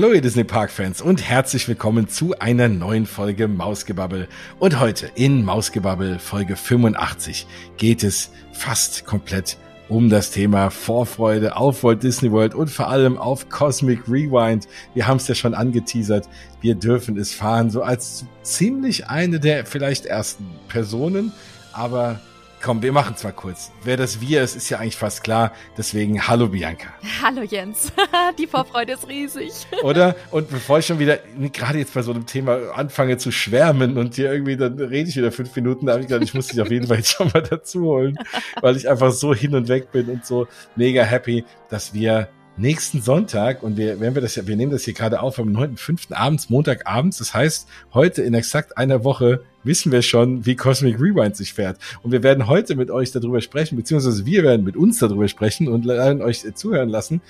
Hallo ihr Disney Park Fans und herzlich willkommen zu einer neuen Folge Mausgebabbel. Und heute in Mausgebabbel Folge 85 geht es fast komplett um das Thema Vorfreude auf Walt Disney World und vor allem auf Cosmic Rewind. Wir haben es ja schon angeteasert. Wir dürfen es fahren, so als ziemlich eine der vielleicht ersten Personen, aber Komm, wir machen zwar kurz. Wer das Wir ist, ist ja eigentlich fast klar. Deswegen hallo Bianca. Hallo Jens. Die Vorfreude ist riesig. Oder? Und bevor ich schon wieder, gerade jetzt bei so einem Thema anfange zu schwärmen und hier irgendwie, dann rede ich wieder fünf Minuten, da habe ich gedacht, ich muss dich auf jeden Fall jetzt schon mal dazu holen, weil ich einfach so hin und weg bin und so mega happy, dass wir nächsten Sonntag und wir, wenn wir das ja, wir nehmen das hier gerade auf am 9.5. abends, Montagabends. Das heißt, heute in exakt einer Woche wissen wir schon, wie Cosmic Rewind sich fährt. Und wir werden heute mit euch darüber sprechen, beziehungsweise wir werden mit uns darüber sprechen und werden euch zuhören lassen,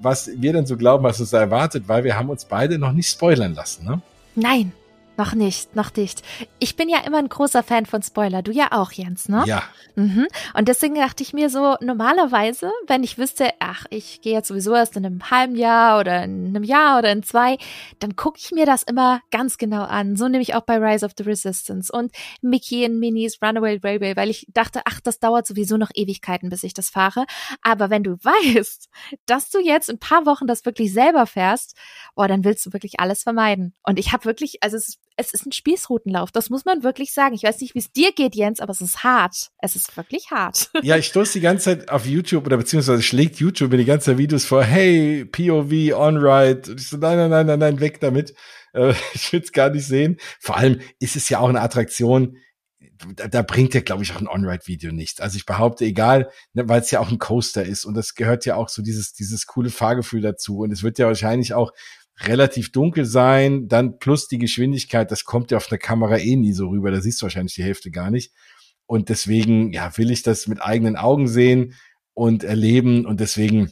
was wir denn so glauben, was uns da erwartet, weil wir haben uns beide noch nicht spoilern lassen, ne? Nein, noch nicht, noch nicht. Ich bin ja immer ein großer Fan von Spoiler. Du ja auch, Jens, ne? Ja. Mhm. Und deswegen dachte ich mir so, normalerweise, wenn ich wüsste, ach, ich gehe jetzt sowieso erst in einem halben Jahr oder in einem Jahr oder in zwei, dann gucke ich mir das immer ganz genau an. So nehme ich auch bei Rise of the Resistance und Mickey in Minis Runaway Railway, weil ich dachte, ach, das dauert sowieso noch Ewigkeiten, bis ich das fahre. Aber wenn du weißt, dass du jetzt in ein paar Wochen das wirklich selber fährst, oh, dann willst du wirklich alles vermeiden. Und ich habe wirklich, also es es ist ein Spießrutenlauf. Das muss man wirklich sagen. Ich weiß nicht, wie es dir geht, Jens, aber es ist hart. Es ist wirklich hart. Ja, ich stoße die ganze Zeit auf YouTube oder beziehungsweise schlägt YouTube mir die ganze Zeit Videos vor. Hey, POV, on-ride. Und ich so, nein, nein, nein, nein, nein, weg damit. Äh, ich will es gar nicht sehen. Vor allem ist es ja auch eine Attraktion, da, da bringt ja, glaube ich, auch ein On-Ride-Video nichts. Also ich behaupte, egal, ne, weil es ja auch ein Coaster ist und das gehört ja auch so dieses, dieses coole Fahrgefühl dazu. Und es wird ja wahrscheinlich auch relativ dunkel sein, dann plus die Geschwindigkeit, das kommt ja auf der Kamera eh nie so rüber, da siehst du wahrscheinlich die Hälfte gar nicht. Und deswegen, ja, will ich das mit eigenen Augen sehen und erleben und deswegen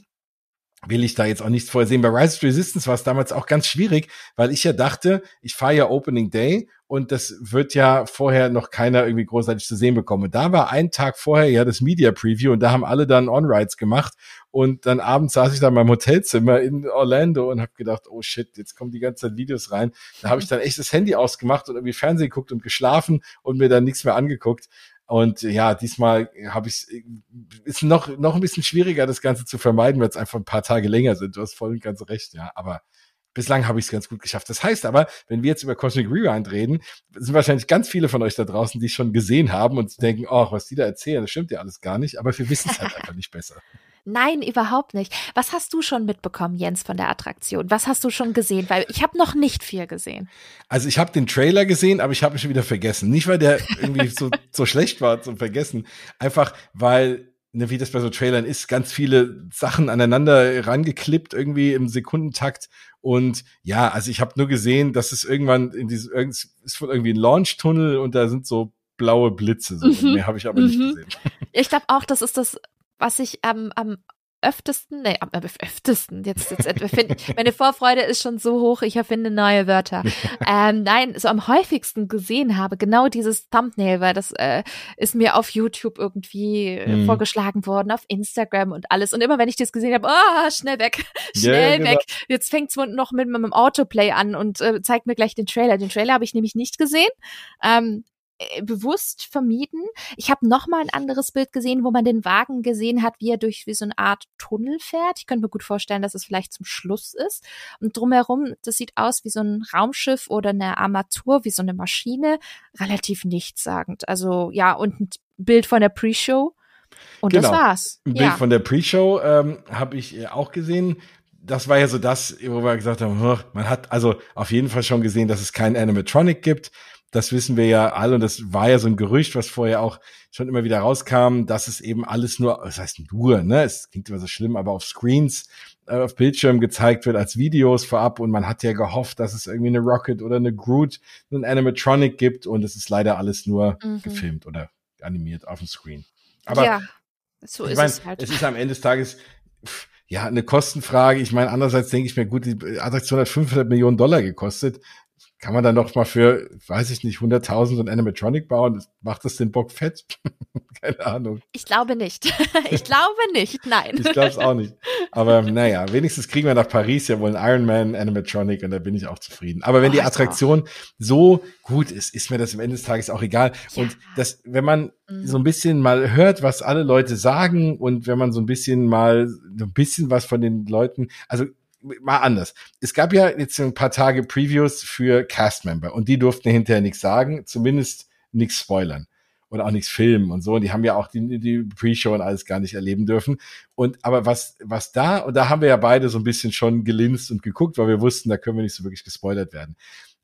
will ich da jetzt auch nichts vorher sehen. Bei Rise of Resistance war es damals auch ganz schwierig, weil ich ja dachte, ich fahre ja Opening Day und das wird ja vorher noch keiner irgendwie großartig zu sehen bekommen. Da war ein Tag vorher ja das Media Preview und da haben alle dann On-Rides gemacht und dann abends saß ich da in meinem Hotelzimmer in Orlando und habe gedacht, oh shit, jetzt kommen die ganze Zeit Videos rein. Da habe ich dann echt das Handy ausgemacht und irgendwie Fernsehen geguckt und geschlafen und mir dann nichts mehr angeguckt. Und ja, diesmal habe ich ist noch noch ein bisschen schwieriger, das Ganze zu vermeiden, weil es einfach ein paar Tage länger sind. Du hast voll und ganz recht, ja. Aber bislang habe ich es ganz gut geschafft. Das heißt aber, wenn wir jetzt über Cosmic Rewind reden, sind wahrscheinlich ganz viele von euch da draußen, die es schon gesehen haben und denken, oh, was die da erzählen, das stimmt ja alles gar nicht. Aber wir wissen es halt einfach nicht besser. Nein, überhaupt nicht. Was hast du schon mitbekommen, Jens, von der Attraktion? Was hast du schon gesehen? Weil ich habe noch nicht viel gesehen. Also ich habe den Trailer gesehen, aber ich habe ihn schon wieder vergessen. Nicht, weil der irgendwie so, so schlecht war zum Vergessen. Einfach, weil, ne, wie das bei so Trailern ist, ganz viele Sachen aneinander rangeklippt, irgendwie im Sekundentakt. Und ja, also ich habe nur gesehen, dass es irgendwann in diesem, ist wohl irgendwie ein Launch-Tunnel und da sind so blaue Blitze. So. Mhm. Mehr habe ich aber mhm. nicht gesehen. Ich glaube auch, das ist das was ich am, am öftesten, nee, am öftesten, jetzt, jetzt erfinde, meine Vorfreude ist schon so hoch, ich erfinde neue Wörter. ähm, nein, so am häufigsten gesehen habe, genau dieses Thumbnail, weil das äh, ist mir auf YouTube irgendwie mhm. vorgeschlagen worden, auf Instagram und alles. Und immer wenn ich das gesehen habe, oh, schnell weg, schnell yeah, genau. weg. Jetzt fängt es noch mit meinem Autoplay an und äh, zeigt mir gleich den Trailer. Den Trailer habe ich nämlich nicht gesehen. Ähm, äh, bewusst vermieden. Ich habe noch mal ein anderes Bild gesehen, wo man den Wagen gesehen hat, wie er durch wie so eine Art Tunnel fährt. Ich könnte mir gut vorstellen, dass es vielleicht zum Schluss ist. Und drumherum, das sieht aus wie so ein Raumschiff oder eine Armatur, wie so eine Maschine. Relativ nichtssagend. Also ja, und ein Bild von der Pre-Show. Und genau. das war's. Ein Bild ja. von der Pre-Show ähm, habe ich äh, auch gesehen das war ja so das, wo wir gesagt haben, man hat also auf jeden Fall schon gesehen, dass es kein Animatronic gibt. Das wissen wir ja alle und das war ja so ein Gerücht, was vorher auch schon immer wieder rauskam, dass es eben alles nur, das heißt nur, ne, es klingt immer so schlimm, aber auf Screens, äh, auf Bildschirm gezeigt wird als Videos vorab und man hat ja gehofft, dass es irgendwie eine Rocket oder eine Groot, einen Animatronic gibt und es ist leider alles nur mhm. gefilmt oder animiert auf dem Screen. Aber ja, so ist mein, es halt. Es ist am Ende des Tages, pff, ja, eine Kostenfrage. Ich meine, andererseits denke ich mir, gut, die Attraktion hat 500 Millionen Dollar gekostet kann man dann noch mal für, weiß ich nicht, 100.000 und Animatronic bauen? Macht das den Bock fett? Keine Ahnung. Ich glaube nicht. ich glaube nicht, nein. ich glaube es auch nicht. Aber naja, wenigstens kriegen wir nach Paris ja wohl einen Ironman Animatronic und da bin ich auch zufrieden. Aber wenn oh, die Attraktion so gut ist, ist mir das am Ende des Tages auch egal. Ja. Und das, wenn man mhm. so ein bisschen mal hört, was alle Leute sagen und wenn man so ein bisschen mal so ein bisschen was von den Leuten, also mal anders. Es gab ja jetzt ein paar Tage Previews für Castmember und die durften hinterher nichts sagen, zumindest nichts spoilern und auch nichts filmen und so. Und die haben ja auch die, die Pre-Show und alles gar nicht erleben dürfen. Und aber was, was da, und da haben wir ja beide so ein bisschen schon gelinst und geguckt, weil wir wussten, da können wir nicht so wirklich gespoilert werden.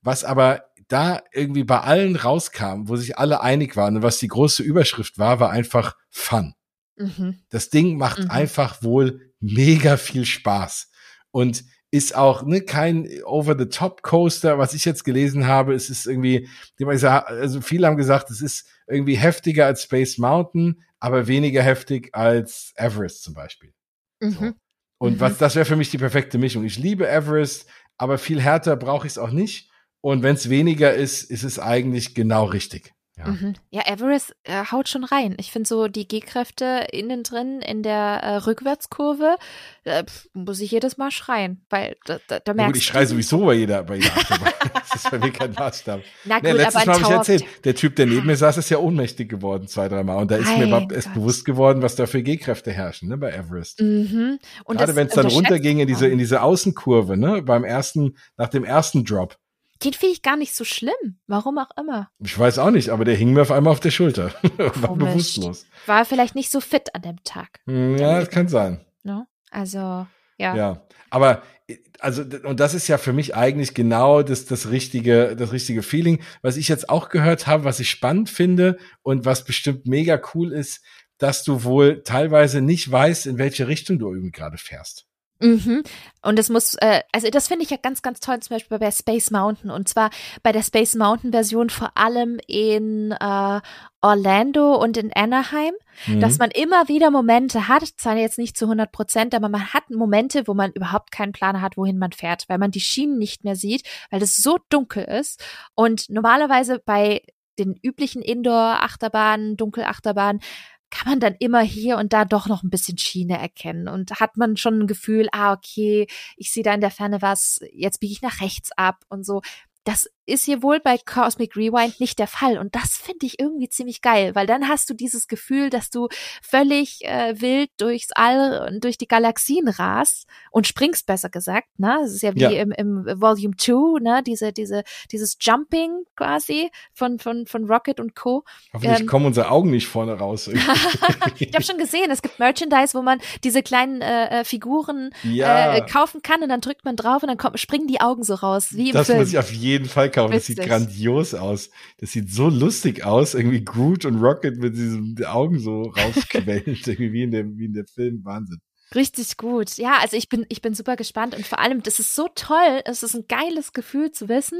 Was aber da irgendwie bei allen rauskam, wo sich alle einig waren und was die große Überschrift war, war einfach Fun. Mhm. Das Ding macht mhm. einfach wohl mega viel Spaß und ist auch ne, kein Over-the-Top-Coaster, was ich jetzt gelesen habe. Es ist irgendwie, also viele haben gesagt, es ist irgendwie heftiger als Space Mountain, aber weniger heftig als Everest zum Beispiel. Mhm. So. Und mhm. was, das wäre für mich die perfekte Mischung. Ich liebe Everest, aber viel härter brauche ich es auch nicht. Und wenn es weniger ist, ist es eigentlich genau richtig. Ja, mhm. ja Everest äh, haut schon rein. Ich finde so die G-Kräfte innen drin in der äh, Rückwärtskurve, äh, muss ich jedes Mal schreien, weil da, da, da merkst ja, gut, ich schreie sowieso bei jeder, bei jeder Achterbahn. das ist bei mir kein Maßstab. Na gut, nee, letztes Mal habe ich erzählt, der Typ, der neben mir saß, ist ja ohnmächtig geworden zwei, dreimal. Und da ist mein mir erst bewusst geworden, was da für G-Kräfte herrschen, ne, bei Everest. Mhm. Und Gerade wenn es dann runterging in diese, in diese Außenkurve, ne, beim ersten, nach dem ersten Drop den finde ich gar nicht so schlimm. Warum auch immer. Ich weiß auch nicht, aber der hing mir auf einmal auf der Schulter. War bewusstlos. War vielleicht nicht so fit an dem Tag. Hm, ja, das kann sein. No? Ne? Also, ja. Ja, aber also und das ist ja für mich eigentlich genau das das richtige das richtige Feeling, was ich jetzt auch gehört habe, was ich spannend finde und was bestimmt mega cool ist, dass du wohl teilweise nicht weißt, in welche Richtung du irgendwie gerade fährst. Mhm. Und es muss, äh, also das finde ich ja ganz, ganz toll, zum Beispiel bei Space Mountain. Und zwar bei der Space Mountain Version vor allem in äh, Orlando und in Anaheim, mhm. dass man immer wieder Momente hat, zwar jetzt nicht zu 100 Prozent, aber man hat Momente, wo man überhaupt keinen Plan hat, wohin man fährt, weil man die Schienen nicht mehr sieht, weil es so dunkel ist. Und normalerweise bei den üblichen Indoor-Achterbahnen, Dunkelachterbahnen, kann man dann immer hier und da doch noch ein bisschen Schiene erkennen und hat man schon ein Gefühl, ah, okay, ich sehe da in der Ferne was, jetzt biege ich nach rechts ab und so. Das ist hier wohl bei Cosmic Rewind nicht der Fall. Und das finde ich irgendwie ziemlich geil, weil dann hast du dieses Gefühl, dass du völlig äh, wild durchs All und durch die Galaxien rast und springst, besser gesagt. Ne? Das ist ja wie ja. Im, im Volume 2, ne? diese, diese, dieses Jumping quasi von, von, von Rocket und Co. Hoffentlich ähm, kommen unsere Augen nicht vorne raus. ich habe schon gesehen, es gibt Merchandise, wo man diese kleinen äh, äh, Figuren ja. äh, kaufen kann und dann drückt man drauf und dann kommt, springen die Augen so raus. Wie im das Film. muss ich auf jeden Fall kaufen. Das sieht grandios aus. Das sieht so lustig aus. Irgendwie Groot und Rocket mit diesen Augen so rausquellend, irgendwie wie in, dem, wie in der Film. Wahnsinn. Richtig gut. Ja, also ich bin, ich bin super gespannt und vor allem, das ist so toll. Es ist ein geiles Gefühl zu wissen,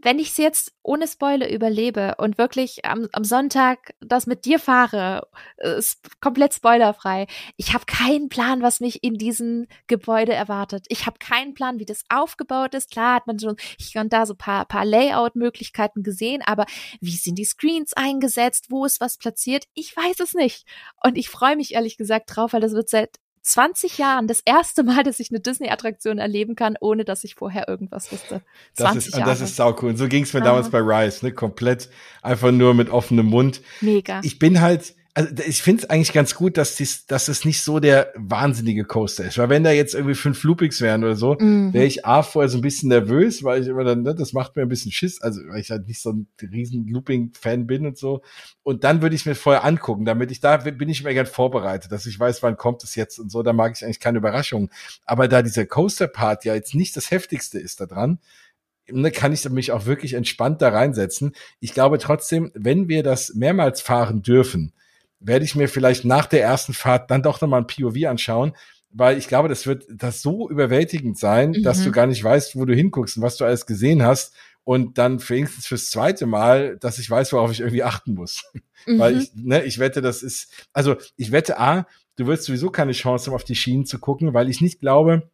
wenn ich es jetzt ohne Spoiler überlebe und wirklich am, am Sonntag das mit dir fahre, ist komplett spoilerfrei. Ich habe keinen Plan, was mich in diesem Gebäude erwartet. Ich habe keinen Plan, wie das aufgebaut ist. Klar hat man schon hier und da so paar, paar Layout-Möglichkeiten gesehen, aber wie sind die Screens eingesetzt? Wo ist was platziert? Ich weiß es nicht. Und ich freue mich ehrlich gesagt drauf, weil das wird seit 20 Jahren das erste Mal, dass ich eine Disney-Attraktion erleben kann, ohne dass ich vorher irgendwas wusste. Das ist, Jahre. das ist sau cool. Und so ging es mir ja. damals bei Rise, ne? Komplett einfach nur mit offenem Mund. Mega. Ich bin halt, also ich finde es eigentlich ganz gut, dass dies, dass es nicht so der wahnsinnige Coaster ist. Weil wenn da jetzt irgendwie fünf Loopings wären oder so, mhm. wäre ich A vorher so ein bisschen nervös, weil ich immer dann, ne, das macht mir ein bisschen Schiss, also weil ich halt nicht so ein riesen Looping-Fan bin und so. Und dann würde ich mir vorher angucken, damit ich da bin ich immer gern vorbereitet, dass ich weiß, wann kommt es jetzt und so, da mag ich eigentlich keine Überraschungen. Aber da dieser Coaster-Part ja jetzt nicht das heftigste ist da dran, ne, kann ich mich auch wirklich entspannt da reinsetzen. Ich glaube trotzdem, wenn wir das mehrmals fahren dürfen, werde ich mir vielleicht nach der ersten Fahrt dann doch nochmal ein POV anschauen, weil ich glaube, das wird das so überwältigend sein, mhm. dass du gar nicht weißt, wo du hinguckst und was du alles gesehen hast und dann wenigstens fürs zweite Mal, dass ich weiß, worauf ich irgendwie achten muss. Mhm. Weil ich, ne, ich wette, das ist, also ich wette A, du wirst sowieso keine Chance haben, auf die Schienen zu gucken, weil ich nicht glaube,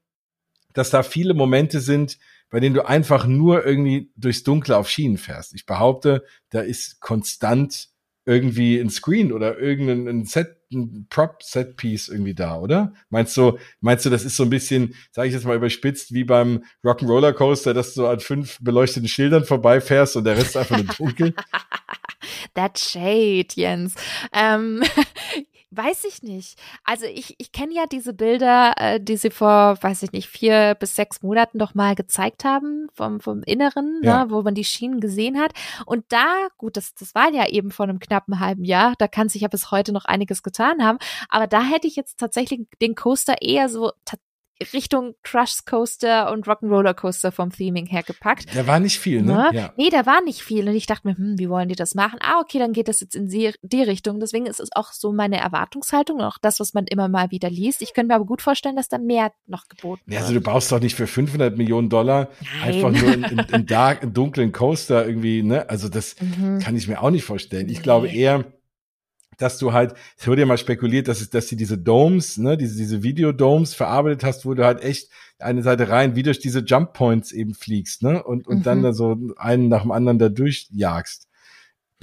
dass da viele Momente sind, bei denen du einfach nur irgendwie durchs Dunkle auf Schienen fährst. Ich behaupte, da ist konstant irgendwie ein Screen oder irgendein ein Set, ein Prop-Set-Piece irgendwie da, oder? Meinst du, meinst du, das ist so ein bisschen, sage ich jetzt mal überspitzt, wie beim Rock'n'Roller Coaster, dass du an fünf beleuchteten Schildern vorbeifährst und der Rest einfach nur dunkel? That shade, Jens. Ähm, Weiß ich nicht. Also ich, ich kenne ja diese Bilder, äh, die sie vor, weiß ich nicht, vier bis sechs Monaten doch mal gezeigt haben vom, vom Inneren, ne, ja. ne, wo man die Schienen gesehen hat. Und da, gut, das, das war ja eben vor einem knappen halben Jahr, da kann sich ja bis heute noch einiges getan haben. Aber da hätte ich jetzt tatsächlich den Coaster eher so Richtung Crush Coaster und Rock'n'Roller Coaster vom Theming her gepackt. Da war nicht viel, ne? ne? Ja. Nee, da war nicht viel. Und ich dachte mir, hm, wie wollen die das machen? Ah, okay, dann geht das jetzt in die, Richtung. Deswegen ist es auch so meine Erwartungshaltung und auch das, was man immer mal wieder liest. Ich könnte mir aber gut vorstellen, dass da mehr noch geboten wird. Ja, also du baust doch nicht für 500 Millionen Dollar Nein. einfach nur einen, einen, dark, einen dunklen Coaster irgendwie, ne? Also das mhm. kann ich mir auch nicht vorstellen. Ich glaube eher, dass du halt, es wurde ja mal spekuliert, dass, es, dass sie diese Domes, ne, diese, diese Videodomes verarbeitet hast, wo du halt echt eine Seite rein wie durch diese Jump Points eben fliegst, ne, und, und mhm. dann da so einen nach dem anderen da durchjagst.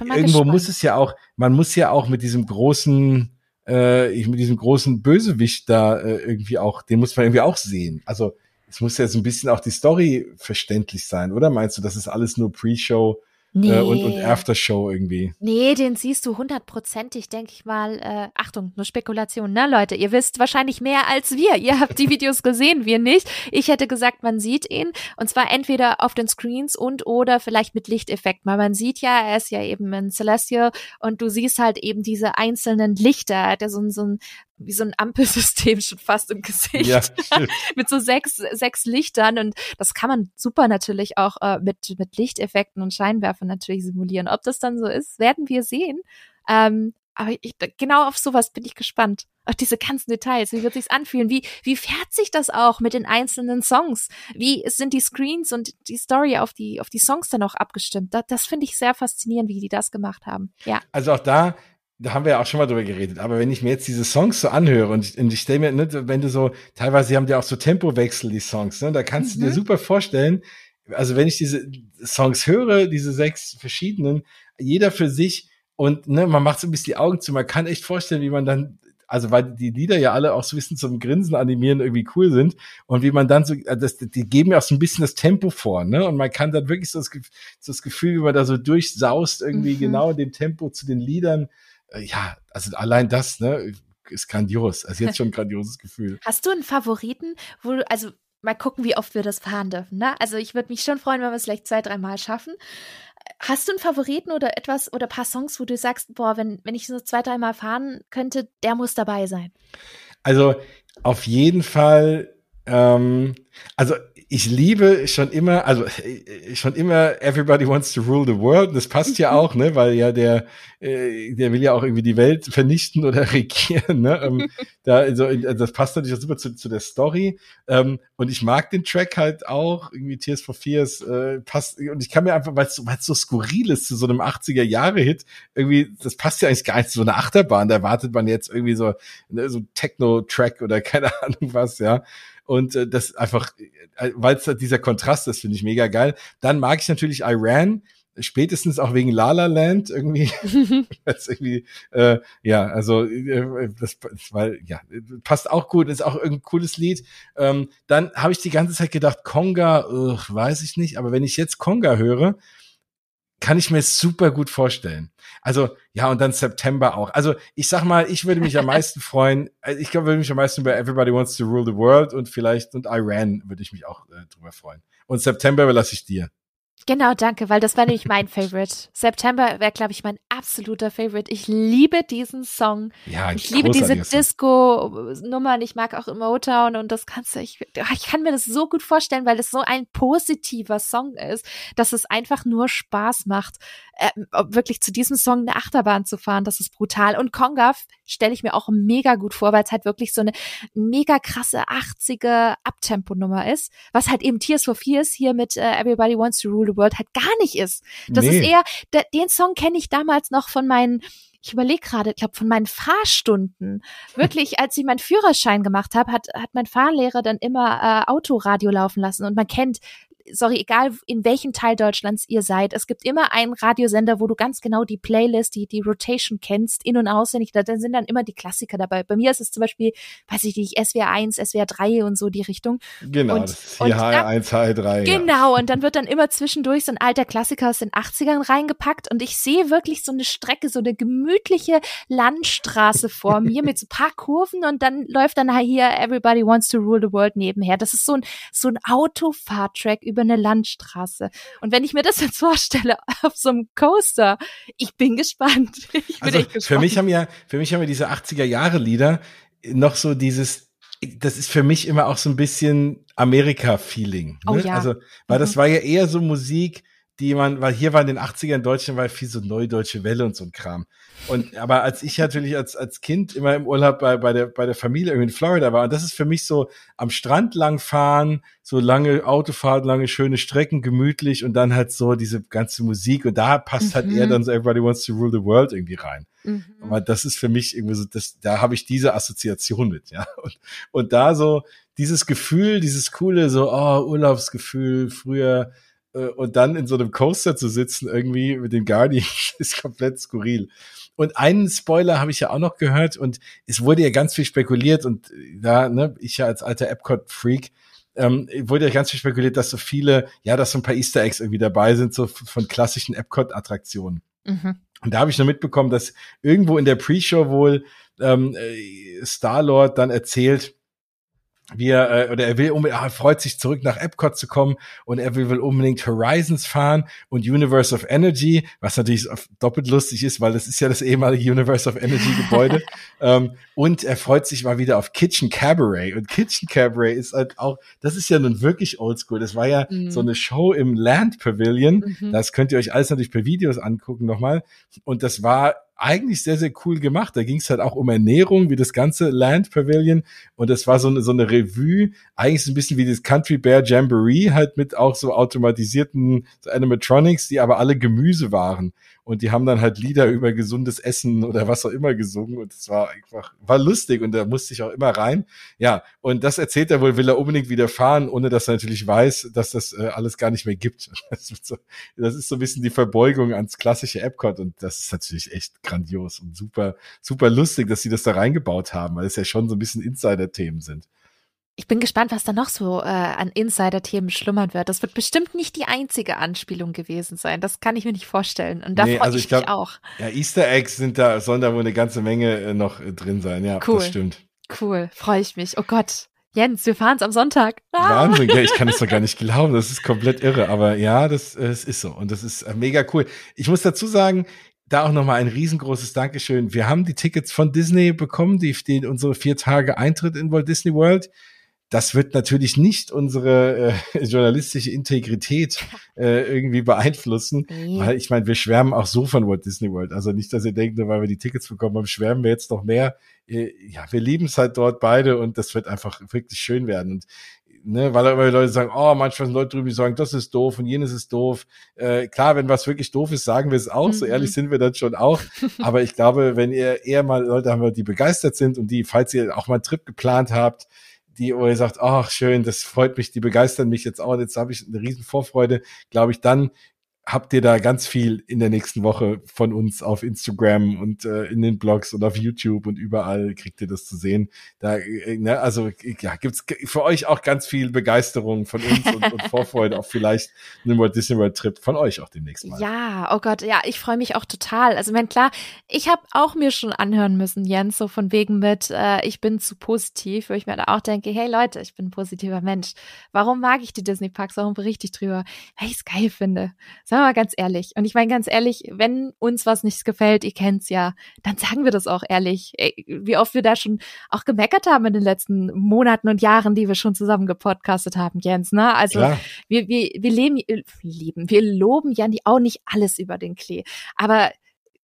Irgendwo gespannt. muss es ja auch, man muss ja auch mit diesem großen, äh, mit diesem großen Bösewicht da äh, irgendwie auch, den muss man irgendwie auch sehen. Also es muss ja so ein bisschen auch die Story verständlich sein, oder meinst du, das ist alles nur Pre-Show? Nee. Äh, und, und Aftershow irgendwie. Nee, den siehst du hundertprozentig, denke ich mal. Äh, Achtung, nur Spekulation, ne, Leute? Ihr wisst wahrscheinlich mehr als wir. Ihr habt die Videos gesehen, wir nicht. Ich hätte gesagt, man sieht ihn. Und zwar entweder auf den Screens und oder vielleicht mit Lichteffekt. Weil man sieht ja, er ist ja eben ein Celestial und du siehst halt eben diese einzelnen Lichter. Der so, so ein wie so ein Ampelsystem schon fast im Gesicht. Ja, mit so sechs, sechs Lichtern. Und das kann man super natürlich auch äh, mit, mit Lichteffekten und Scheinwerfern natürlich simulieren. Ob das dann so ist, werden wir sehen. Ähm, aber ich, genau auf sowas bin ich gespannt. Auf diese ganzen Details. Wie wird sich's anfühlen? Wie, wie fährt sich das auch mit den einzelnen Songs? Wie sind die Screens und die Story auf die, auf die Songs dann auch abgestimmt? Das, das finde ich sehr faszinierend, wie die das gemacht haben. Ja. Also auch da, da haben wir ja auch schon mal drüber geredet, aber wenn ich mir jetzt diese Songs so anhöre und ich, und ich stelle mir, ne, wenn du so, teilweise haben die auch so Tempowechsel, die Songs, ne, da kannst mhm. du dir mhm. super vorstellen, also wenn ich diese Songs höre, diese sechs verschiedenen, jeder für sich und ne, man macht so ein bisschen die Augen zu, man kann echt vorstellen, wie man dann also weil die Lieder ja alle auch so ein bisschen zum Grinsen animieren irgendwie cool sind und wie man dann so, äh, das, die geben ja auch so ein bisschen das Tempo vor, ne? Und man kann dann wirklich so das, so das Gefühl, wie man da so durchsaust irgendwie mhm. genau in dem Tempo zu den Liedern ja, also allein das, ne, ist grandios. Also jetzt schon ein grandioses Gefühl. Hast du einen Favoriten, wo du, also mal gucken, wie oft wir das fahren dürfen, ne? Also ich würde mich schon freuen, wenn wir es vielleicht zwei, dreimal schaffen. Hast du einen Favoriten oder etwas oder paar Songs, wo du sagst, boah, wenn, wenn ich so zwei, dreimal fahren könnte, der muss dabei sein? Also auf jeden Fall, ähm, also ich liebe schon immer, also äh, schon immer Everybody Wants to Rule the World. Das passt ja auch, ne, weil ja der, äh, der will ja auch irgendwie die Welt vernichten oder regieren. Ne? Ähm, da, also, das passt natürlich auch super zu, zu der Story. Ähm, und ich mag den Track halt auch, irgendwie Tears for Fears äh, passt. Und ich kann mir einfach, weil es so, so skurril ist zu so einem 80er Jahre Hit, irgendwie, das passt ja eigentlich gar nicht zu so einer Achterbahn. Da erwartet man jetzt irgendwie so, ne, so Techno-Track oder keine Ahnung was, ja. Und äh, das einfach, äh, weil es dieser Kontrast ist, finde ich mega geil. Dann mag ich natürlich Iran, spätestens auch wegen La La Land irgendwie. das irgendwie äh, ja, also äh, das, weil ja passt auch gut, ist auch ein cooles Lied. Ähm, dann habe ich die ganze Zeit gedacht, Konga, uh, weiß ich nicht, aber wenn ich jetzt Konga höre, kann ich mir super gut vorstellen. Also, ja, und dann September auch. Also, ich sag mal, ich würde mich am meisten freuen, äh, ich glaube, würde mich am meisten über Everybody Wants to Rule the World und vielleicht und Iran würde ich mich auch äh, drüber freuen. Und September überlasse ich dir. Genau, danke, weil das war nämlich mein Favorite. September wäre, glaube ich, mein absoluter Favorite. Ich liebe diesen Song. Ja, ich liebe diese Disco-Nummern. Ich mag auch Motown und das kannst du, ich, ich kann mir das so gut vorstellen, weil es so ein positiver Song ist, dass es einfach nur Spaß macht, äh, wirklich zu diesem Song eine Achterbahn zu fahren. Das ist brutal. Und Konga stelle ich mir auch mega gut vor, weil es halt wirklich so eine mega krasse 80er Abtempo-Nummer ist, was halt eben Tears for Fears hier mit äh, Everybody Wants to Rule the World halt gar nicht ist. Das nee. ist eher, den Song kenne ich damals noch von meinen ich überlege gerade, ich glaube, von meinen Fahrstunden. Wirklich, als ich meinen Führerschein gemacht habe, hat, hat mein Fahrlehrer dann immer äh, Autoradio laufen lassen. Und man kennt sorry, egal in welchem Teil Deutschlands ihr seid, es gibt immer einen Radiosender, wo du ganz genau die Playlist, die, die Rotation kennst, in- und auswendig. Da sind dann immer die Klassiker dabei. Bei mir ist es zum Beispiel, weiß ich nicht, SWR 1, SWR 3 und so die Richtung. Genau, und, das ist hier HR1, HR3. Genau, ja. und dann wird dann immer zwischendurch so ein alter Klassiker aus den 80ern reingepackt und ich sehe wirklich so eine Strecke, so eine gemütliche Landstraße vor mir mit so ein paar Kurven und dann läuft dann hier Everybody Wants to Rule the World nebenher. Das ist so ein, so ein Autofahrtrack über eine Landstraße. Und wenn ich mir das jetzt vorstelle auf so einem Coaster, ich bin gespannt. Ich bin also gespannt. Für mich haben ja, für mich haben ja diese 80er Jahre Lieder noch so dieses, das ist für mich immer auch so ein bisschen Amerika-Feeling. Ne? Oh ja. Also, weil Mhm. das war ja eher so Musik, die man, weil hier war in den 80ern in Deutschland war viel so neudeutsche Welle und so ein Kram. Und aber als ich natürlich als als Kind immer im Urlaub bei bei der bei der Familie irgendwie in Florida war und das ist für mich so am Strand lang fahren, so lange Autofahrt, lange schöne Strecken, gemütlich und dann halt so diese ganze Musik und da passt halt Mhm. eher dann so Everybody Wants to Rule the World irgendwie rein. Mhm. Aber das ist für mich irgendwie so, das, da habe ich diese Assoziation mit, ja. Und, und da so dieses Gefühl, dieses coole, so, oh, Urlaubsgefühl früher, und dann in so einem Coaster zu sitzen, irgendwie mit den Guardians, ist komplett skurril. Und einen Spoiler habe ich ja auch noch gehört und es wurde ja ganz viel spekuliert und da, ne, ich ja als alter Epcot-Freak, ähm, wurde ja ganz viel spekuliert, dass so viele, ja, dass so ein paar Easter Eggs irgendwie dabei sind, so von klassischen Epcot-Attraktionen. Mhm. Und da habe ich nur mitbekommen, dass irgendwo in der Pre-Show wohl ähm, äh, Star-Lord dann erzählt, wie er, äh, oder er will unbedingt, er freut sich zurück nach Epcot zu kommen und er will, will unbedingt Horizons fahren und Universe of Energy, was natürlich doppelt lustig ist, weil das ist ja das ehemalige Universe of Energy Gebäude. ähm, und er freut sich mal wieder auf Kitchen Cabaret. Und Kitchen Cabaret ist halt auch, das ist ja nun wirklich oldschool. Das war ja Mhm. so eine Show im Land Pavilion. Mhm. Das könnt ihr euch alles natürlich per Videos angucken nochmal. Und das war eigentlich sehr, sehr cool gemacht. Da ging es halt auch um Ernährung, wie das ganze Land Pavilion. Und das war so eine, so eine Revue, eigentlich so ein bisschen wie das Country Bear Jamboree, halt mit auch so automatisierten so Animatronics, die aber alle Gemüse waren. Und die haben dann halt Lieder über gesundes Essen oder was auch immer gesungen. Und es war einfach, war lustig und da musste ich auch immer rein. Ja, und das erzählt er wohl, will er unbedingt wieder fahren, ohne dass er natürlich weiß, dass das äh, alles gar nicht mehr gibt. Das ist, so, das ist so ein bisschen die Verbeugung ans klassische Epcot und das ist natürlich echt grandios und super, super lustig, dass sie das da reingebaut haben, weil es ja schon so ein bisschen Insider-Themen sind. Ich bin gespannt, was da noch so äh, an Insider-Themen schlummern wird. Das wird bestimmt nicht die einzige Anspielung gewesen sein. Das kann ich mir nicht vorstellen. Und da Nee, freue also ich, ich glaub- mich auch. Ja, Easter Eggs sind da, sollen da wohl eine ganze Menge äh, noch äh, drin sein. Ja, Cool. das stimmt. Cool, freue ich mich. Oh Gott. Jens, wir fahren's am Sonntag. Ah! Wahnsinn, ja, ich kann es doch gar nicht glauben. Das ist komplett irre. Aber ja, das, äh, es ist so. Und das ist äh, mega cool. Ich muss dazu sagen, da auch nochmal ein riesengroßes Dankeschön. Wir haben die Tickets von Disney bekommen, die, die unsere vier Tage Eintritt in Walt Disney World. Das wird natürlich nicht unsere äh, journalistische Integrität äh, irgendwie beeinflussen, Nee. weil ich meine, wir schwärmen auch so von Walt Disney World. Also nicht, dass ihr denkt, nur weil wir die Tickets bekommen haben, schwärmen wir jetzt noch mehr. Äh, ja, wir lieben es halt dort beide und das wird einfach wirklich schön werden. Und ne, weil immer Leute sagen, oh, manchmal sind Leute drüben, die sagen, das ist doof und jenes ist doof. Äh, klar, wenn was wirklich doof ist, sagen wir es auch. So Mhm. ehrlich sind wir dann schon auch. Aber ich glaube, wenn ihr eher mal Leute haben, die begeistert sind und die, falls ihr auch mal einen Trip geplant habt, die, wo ihr sagt, ach schön, das freut mich, die begeistern mich jetzt auch, jetzt habe ich eine riesen Vorfreude, glaube ich, dann habt ihr da ganz viel in der nächsten Woche von uns auf Instagram und äh, in den Blogs und auf YouTube und überall kriegt ihr das zu sehen. Da, äh, ne, also ja, gibt's für euch auch ganz viel Begeisterung von uns und, und Vorfreude auf vielleicht einen Walt Disney World Trip von euch auch demnächst mal. Ja, oh Gott, ja, ich freue mich auch total. Also, mein klar, ich habe auch mir schon anhören müssen, Jens, so von wegen mit, äh, ich bin zu positiv, wo ich mir da auch denke, hey Leute, ich bin ein positiver Mensch. Warum mag ich die Disney Parks? Warum berichte ich drüber? Weil ich es geil finde. Sagen wir mal ganz ehrlich. Und ich meine ganz ehrlich, wenn uns was nicht gefällt, ihr kennt's ja, dann sagen wir das auch ehrlich. Ey, wie oft wir da schon auch gemeckert haben in den letzten Monaten und Jahren, die wir schon zusammen gepodcastet haben, Jens, ne? Also, Klar. wir, wir, wir leben, äh, lieben, wir loben ja auch nicht alles über den Klee. Aber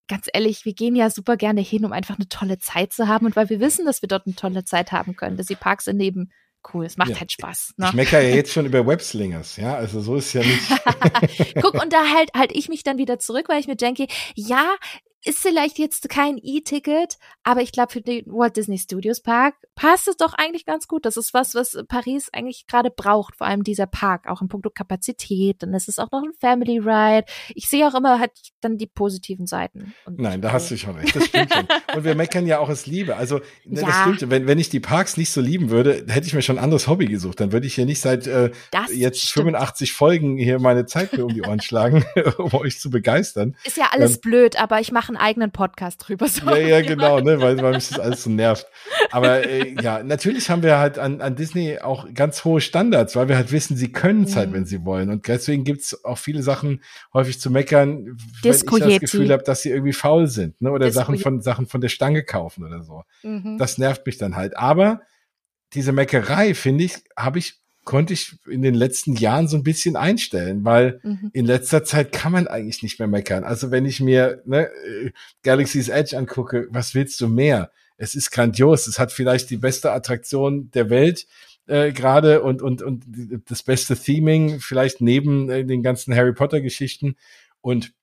ganz ehrlich, wir gehen ja super gerne hin, um einfach eine tolle Zeit zu haben und weil wir wissen, dass wir dort eine tolle Zeit haben können. Dass die Parks sind eben cool. Es macht Ja. halt Spaß. Ich Ne? meckere ja jetzt schon über Webslingers, ja, also so ist ja nicht. Guck, und da halt, halt ich mich dann wieder zurück, weil ich mir denke, ja, ist vielleicht jetzt kein E-Ticket, aber ich glaube, für den Walt Disney Studios Park passt es doch eigentlich ganz gut. Das ist was, was Paris eigentlich gerade braucht, vor allem dieser Park, auch in puncto Kapazität. Dann ist es auch noch ein Family Ride. Ich sehe auch immer halt dann die positiven Seiten. Und Nein, da hast du schon recht. Das stimmt schon. Und wir meckern ja auch es Liebe. Also, ne, ja. das stimmt. Wenn, wenn ich die Parks nicht so lieben würde, hätte ich mir schon ein anderes Hobby gesucht. Dann würde ich hier nicht seit äh, jetzt stimmt. 85 Folgen hier meine Zeit mir um die Ohren schlagen, um euch zu begeistern. Ist ja alles ähm, blöd, aber ich mache einen eigenen Podcast drüber. So ja, ja, genau, ne, weil, weil mich das alles so nervt. Aber äh, ja, natürlich haben wir halt an, an Disney auch ganz hohe Standards, weil wir halt wissen, sie können es halt, mhm. wenn sie wollen. Und deswegen gibt's auch viele Sachen häufig zu meckern, Disco wenn ich das Gefühl habe, dass sie irgendwie faul sind, ne? Oder Disco Sachen von Sachen von der Stange kaufen oder so. Mhm. Das nervt mich dann halt. Aber diese Meckerei, finde ich, habe ich konnte ich in den letzten Jahren so ein bisschen einstellen, weil mhm. in letzter Zeit kann man eigentlich nicht mehr meckern. Also wenn ich mir ne, äh, Galaxy's Edge angucke, was willst du mehr? Es ist grandios. Es hat vielleicht die beste Attraktion der Welt äh, gerade und, und, und das beste Theming, vielleicht neben äh, den ganzen Harry Potter Geschichten. Und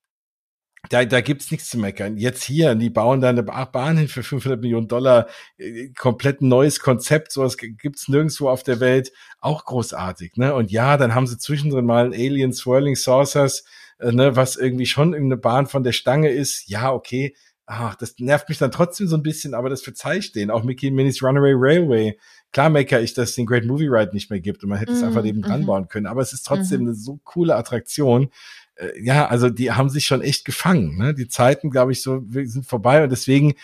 da, da gibt's nichts zu meckern. Jetzt hier, die bauen da eine Bahn hin für 500 Millionen Dollar, äh, komplett neues Konzept, sowas gibt's nirgendwo auf der Welt, auch großartig, ne? Und ja, dann haben sie zwischendrin mal ein Alien Swirling Saucers, äh, ne, was irgendwie schon irgendeine Bahn von der Stange ist. Ja, okay. Ach, das nervt mich dann trotzdem so ein bisschen, aber das verzeih ich denen. Auch Mickey Minis Runaway Railway. Klar mecker ich, dass es den Great Movie Ride nicht mehr gibt und man hätte es mm, einfach neben dran mm bauen können. Aber es ist trotzdem mm eine so coole Attraktion, äh, ja, also die haben sich schon echt gefangen. Ne? Die Zeiten, glaube ich, so sind vorbei und deswegen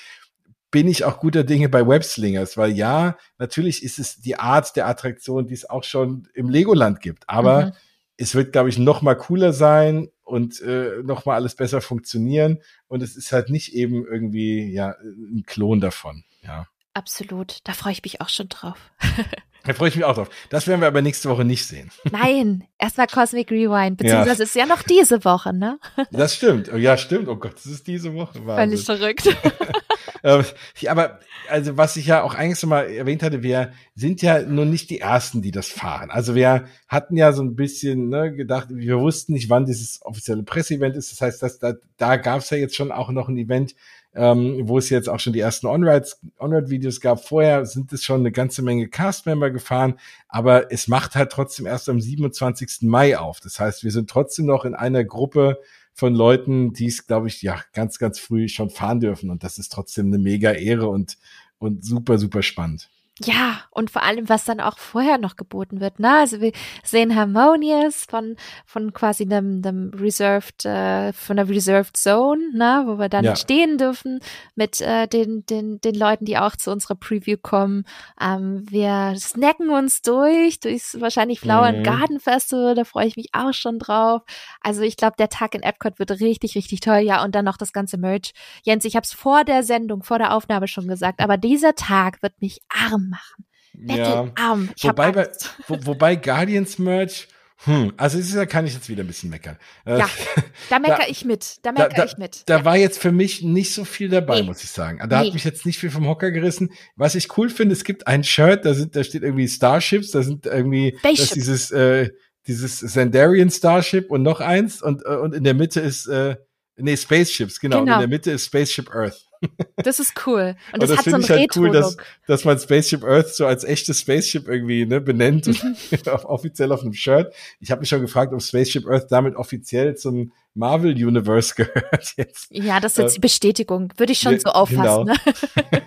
bin ich auch guter Dinge bei Webslingers, weil ja, natürlich ist es die Art der Attraktion, die es auch schon im Legoland gibt, aber mhm. es wird, glaube ich, noch mal cooler sein und äh, noch mal alles besser funktionieren und es ist halt nicht eben irgendwie ja ein Klon davon. Ja. Absolut, da freue ich mich auch schon drauf. Da freue ich mich auch drauf. Das werden wir aber nächste Woche nicht sehen. Nein, erstmal Cosmic Rewind, beziehungsweise ja. ist ja noch diese Woche, ne? Das stimmt. Ja, stimmt. Oh Gott, das ist diese Woche. Wahnsinn. Völlig verrückt. Ähm, aber also was ich ja auch eigentlich schon mal erwähnt hatte, wir sind ja nun nicht die Ersten, die das fahren. Also wir hatten ja so ein bisschen ne, gedacht, wir wussten nicht, wann dieses offizielle Presseevent ist. Das heißt, dass da, da gab es ja jetzt schon auch noch ein Event, ähm, wo es jetzt auch schon die ersten On-Ride-Videos gab. Vorher sind es schon eine ganze Menge Cast-Member gefahren, aber es macht halt trotzdem erst am 27. Mai auf. Das heißt, wir sind trotzdem noch in einer Gruppe von Leuten, die es, glaube ich, ja, ganz, ganz früh schon fahren dürfen. Und das ist trotzdem eine mega Ehre und, und super, super spannend. Ja, und vor allem, was dann auch vorher noch geboten wird. Ne? Also wir sehen Harmonious von, von quasi einem, einem Reserved, äh, von der Reserved Zone, ne? wo wir dann ja. stehen dürfen mit äh, den, den, den Leuten, die auch zu unserer Preview kommen. Ähm, wir snacken uns durch, durchs wahrscheinlich Flower mhm. Garden Festival, da freue ich mich auch schon drauf. Also ich glaube, der Tag in Epcot wird richtig, richtig toll. Ja, und dann noch das ganze Merch. Jens, ich habe es vor der Sendung, vor der Aufnahme schon gesagt, aber dieser Tag wird mich arm machen. Bettelarm. Ja. wobei, bei, wo, wobei Guardians Merch, hm, also ist, da kann ich jetzt wieder ein bisschen meckern. Äh, ja, da meckere ich mit. Da meckere ich mit. Da ja. war jetzt für mich nicht so viel dabei, nee. muss ich sagen. Da nee. hat mich jetzt nicht viel vom Hocker gerissen. Was ich cool finde, es gibt ein Shirt, da sind, da steht irgendwie Starships, da sind irgendwie das dieses, äh, dieses Zendarian Starship und noch eins und, äh, und in der Mitte ist, äh, nee, Spaceships, genau. genau. Und in der Mitte ist Spaceship Earth. Das ist cool. Und das, und das hat so einen halt cool, dass, dass man Spaceship Earth so als echtes Spaceship irgendwie ne, benennt, mhm. offiziell auf einem Shirt. Ich habe mich schon gefragt, ob Spaceship Earth damit offiziell zum Marvel Universe gehört jetzt. Ja, das ist jetzt äh, die Bestätigung. Würde ich schon ja, so auffassen. Genau. Ne?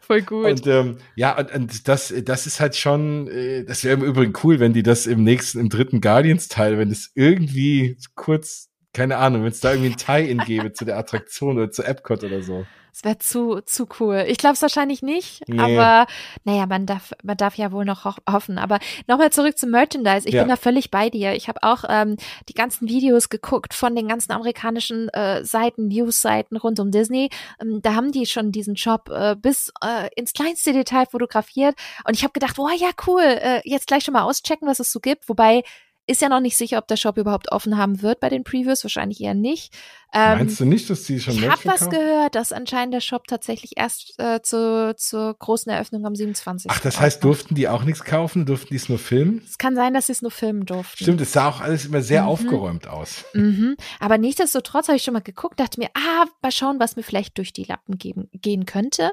Voll gut. Und ähm, ja, und, und das, das ist halt schon, äh, das wäre im Übrigen cool, wenn die das im nächsten, im dritten Guardians-Teil, wenn es irgendwie kurz keine Ahnung, wenn es da irgendwie ein Tie-In gäbe zu der Attraktion oder zu Epcot oder so. Das wäre zu, zu cool. Ich glaube es wahrscheinlich nicht, nee. aber naja, man darf, man darf ja wohl noch ho hoffen. Aber nochmal zurück zum Merchandise. Ich ja. bin da völlig bei dir. Ich habe auch ähm, die ganzen Videos geguckt von den ganzen amerikanischen äh, Seiten, News-Seiten rund um Disney. Ähm, da haben die schon diesen Shop äh, bis äh, ins kleinste Detail fotografiert. Und ich habe gedacht, oh ja, cool, äh, jetzt gleich schon mal auschecken, was es so gibt. Wobei Ist ja noch nicht sicher, ob der Shop überhaupt offen haben wird bei den Previews, wahrscheinlich eher nicht. Ähm, Meinst du nicht, dass die schon Ich habe was gehört, dass anscheinend der Shop tatsächlich erst äh, zu, zur großen Eröffnung am 27. Ach, das heißt, durften die auch nichts kaufen? Durften die es nur filmen? Es kann sein, dass sie es nur filmen durften. Stimmt, es sah auch alles immer sehr mhm. aufgeräumt aus. Mhm. Aber nichtsdestotrotz habe ich schon mal geguckt, dachte mir, ah, mal schauen, was mir vielleicht durch die Lappen geben, gehen könnte.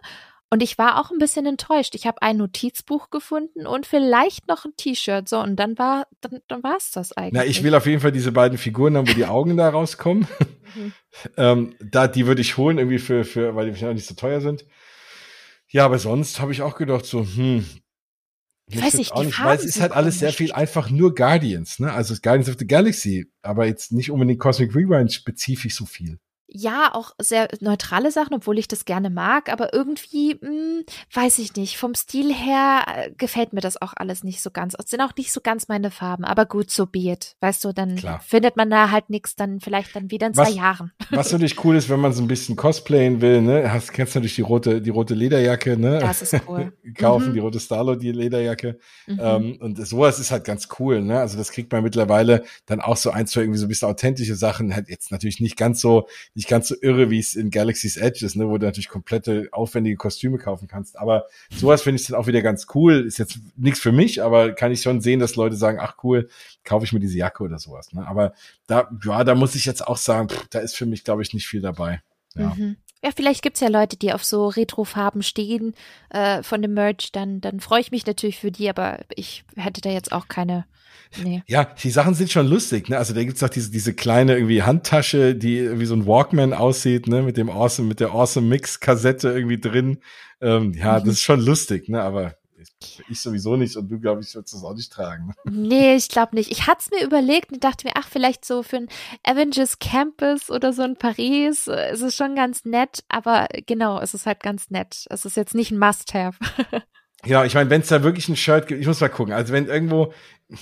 Und ich war auch ein bisschen enttäuscht. Ich habe ein Notizbuch gefunden und vielleicht noch ein T-Shirt. So, und dann war, dann, dann war es das eigentlich. Na, ich will auf jeden Fall diese beiden Figuren haben, wo die Augen da rauskommen. Mhm. ähm, da, die würde ich holen, irgendwie für, für, weil die wahrscheinlich nicht so teuer sind. Ja, aber sonst habe ich auch gedacht, so, hm, ich weiß nicht, auch nicht, weil es ist halt alles sehr viel einfach nur Guardians, ne? Also Guardians of the Galaxy, aber jetzt nicht unbedingt Cosmic Rewind spezifisch so viel ja, auch sehr neutrale Sachen, obwohl ich das gerne mag, aber irgendwie, mh, hm, weiß ich nicht, vom Stil her äh, gefällt mir das auch alles nicht so ganz. Es sind auch nicht so ganz meine Farben, aber gut, so be it. Weißt du, dann Klar. findet man da halt nichts, dann vielleicht dann wieder in zwei was, Jahren. Was natürlich cool ist, wenn man so ein bisschen cosplayen will, ne? Hast, kennst du natürlich die rote, die rote Lederjacke, ne? Das ist cool. Kaufen, mhm. die rote Starlord, die Lederjacke. Mhm. Ähm, und sowas ist halt ganz cool, ne? Also das kriegt man mittlerweile dann auch so ein, zwei irgendwie so ein bisschen authentische Sachen, halt jetzt natürlich nicht ganz so, nicht ganz so irre, wie es in Galaxy's Edge ist, ne, wo du natürlich komplette aufwendige Kostüme kaufen kannst. Aber sowas finde ich dann auch wieder ganz cool. Ist jetzt nichts für mich, aber kann ich schon sehen, dass Leute sagen, ach cool, kaufe ich mir diese Jacke oder sowas. Ne? Aber da, ja, da muss ich jetzt auch sagen, pff, da ist für mich, glaube ich, nicht viel dabei. Ja. Mhm. Ja, vielleicht gibt's ja Leute, die auf so Retrofarben stehen äh, von dem Merch, dann, dann freue ich mich natürlich für die, aber ich hätte da jetzt auch keine Nee. Ja, die Sachen sind schon lustig, ne? Also da gibt's auch diese, diese kleine irgendwie Handtasche, die wie so ein Walkman aussieht, ne? Mit dem Awesome, mit der Awesome Mix Kassette irgendwie drin. Ähm, ja, mhm. das ist schon lustig, ne? Aber ich, ich sowieso nicht und du, glaube ich, würdest das auch nicht tragen. Nee, ich glaube nicht. Ich hatte es mir überlegt und dachte mir, ach, vielleicht so für ein Avengers Campus oder so in Paris. Äh, es ist schon ganz nett, aber genau, es ist halt ganz nett. Es ist jetzt nicht ein Must-Have. Genau, ich meine, wenn es da wirklich ein Shirt gibt, ich muss mal gucken. Also wenn irgendwo,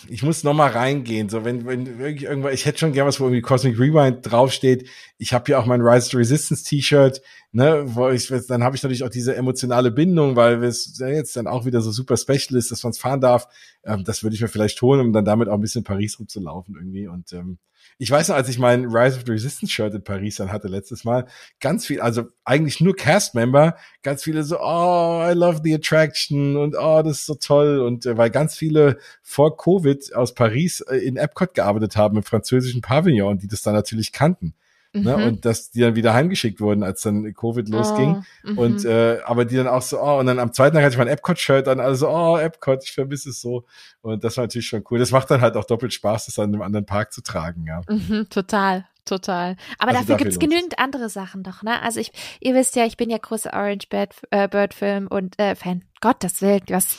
ich muss noch mal reingehen. So, wenn, wenn wirklich irgendwo, ich hätte schon gern was, wo irgendwie Cosmic Rewind draufsteht. Ich habe hier auch mein Rise to Resistance T-Shirt, ne, wo ich, dann habe ich natürlich auch diese emotionale Bindung, weil es jetzt dann auch wieder so super special ist, dass man es fahren darf. Ähm, das würde ich mir vielleicht holen, um dann damit auch ein bisschen Paris rumzulaufen irgendwie. Und ähm, ich weiß noch, als ich mein Rise of the Resistance Shirt in Paris dann hatte letztes Mal, ganz viel, also eigentlich nur Cast-Member, ganz viele so, oh, I love the attraction und oh, das ist so toll und äh, weil ganz viele vor Covid aus Paris äh, in Epcot gearbeitet haben im französischen Pavillon die das dann natürlich kannten. Ne? Mhm. Ne? Und dass die dann wieder heimgeschickt wurden, als dann Covid losging. Oh, und mhm. äh, aber die dann auch so, oh, und dann am zweiten Tag hatte ich mein Epcot-Shirt an, also, oh, Epcot, ich vermisse es so. Und das war natürlich schon cool. Das macht dann halt auch doppelt Spaß, das an einem anderen Park zu tragen, ja. Mhm, total total. Aber also dafür, dafür gibt's genügend andere Sachen doch, ne? Also ich, ihr wisst ja, ich bin ja großer Orange Bird, äh, Bird Film und äh, Fan. Gottes Willen, was?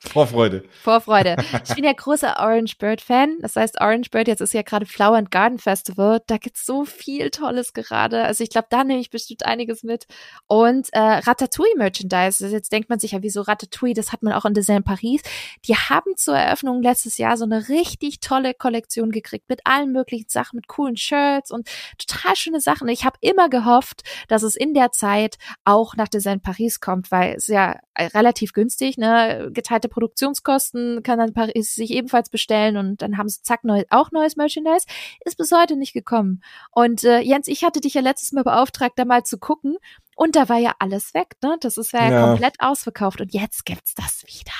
Vorfreude. Vorfreude. Ich bin ja großer Orange Bird Fan. Das heißt, Orange Bird, jetzt ist ja gerade Flower and Garden Festival. Da gibt's so viel Tolles gerade. Also ich glaube, da nehme ich bestimmt einiges mit. Und äh, Ratatouille Merchandise. Also jetzt denkt man sich ja, wieso Ratatouille? Das hat man auch in Design Paris. Die haben zur Eröffnung letztes Jahr so eine richtig tolle Kollektion gekriegt mit allen möglichen Sachen, mit coolen Shirts und total schöne Sachen. Ich habe immer gehofft, dass es in der Zeit auch nach Design Paris kommt, weil es ja relativ günstig, ne? Geteilte Produktionskosten kann dann Paris sich ebenfalls bestellen und dann haben sie zack neu, auch neues Merchandise. Ist bis heute nicht gekommen. Und äh, Jens, ich hatte dich ja letztes Mal beauftragt, da mal zu gucken. Und da war ja alles weg, ne? Das ist ja, ja. komplett ausverkauft. Und jetzt gibt's das wieder.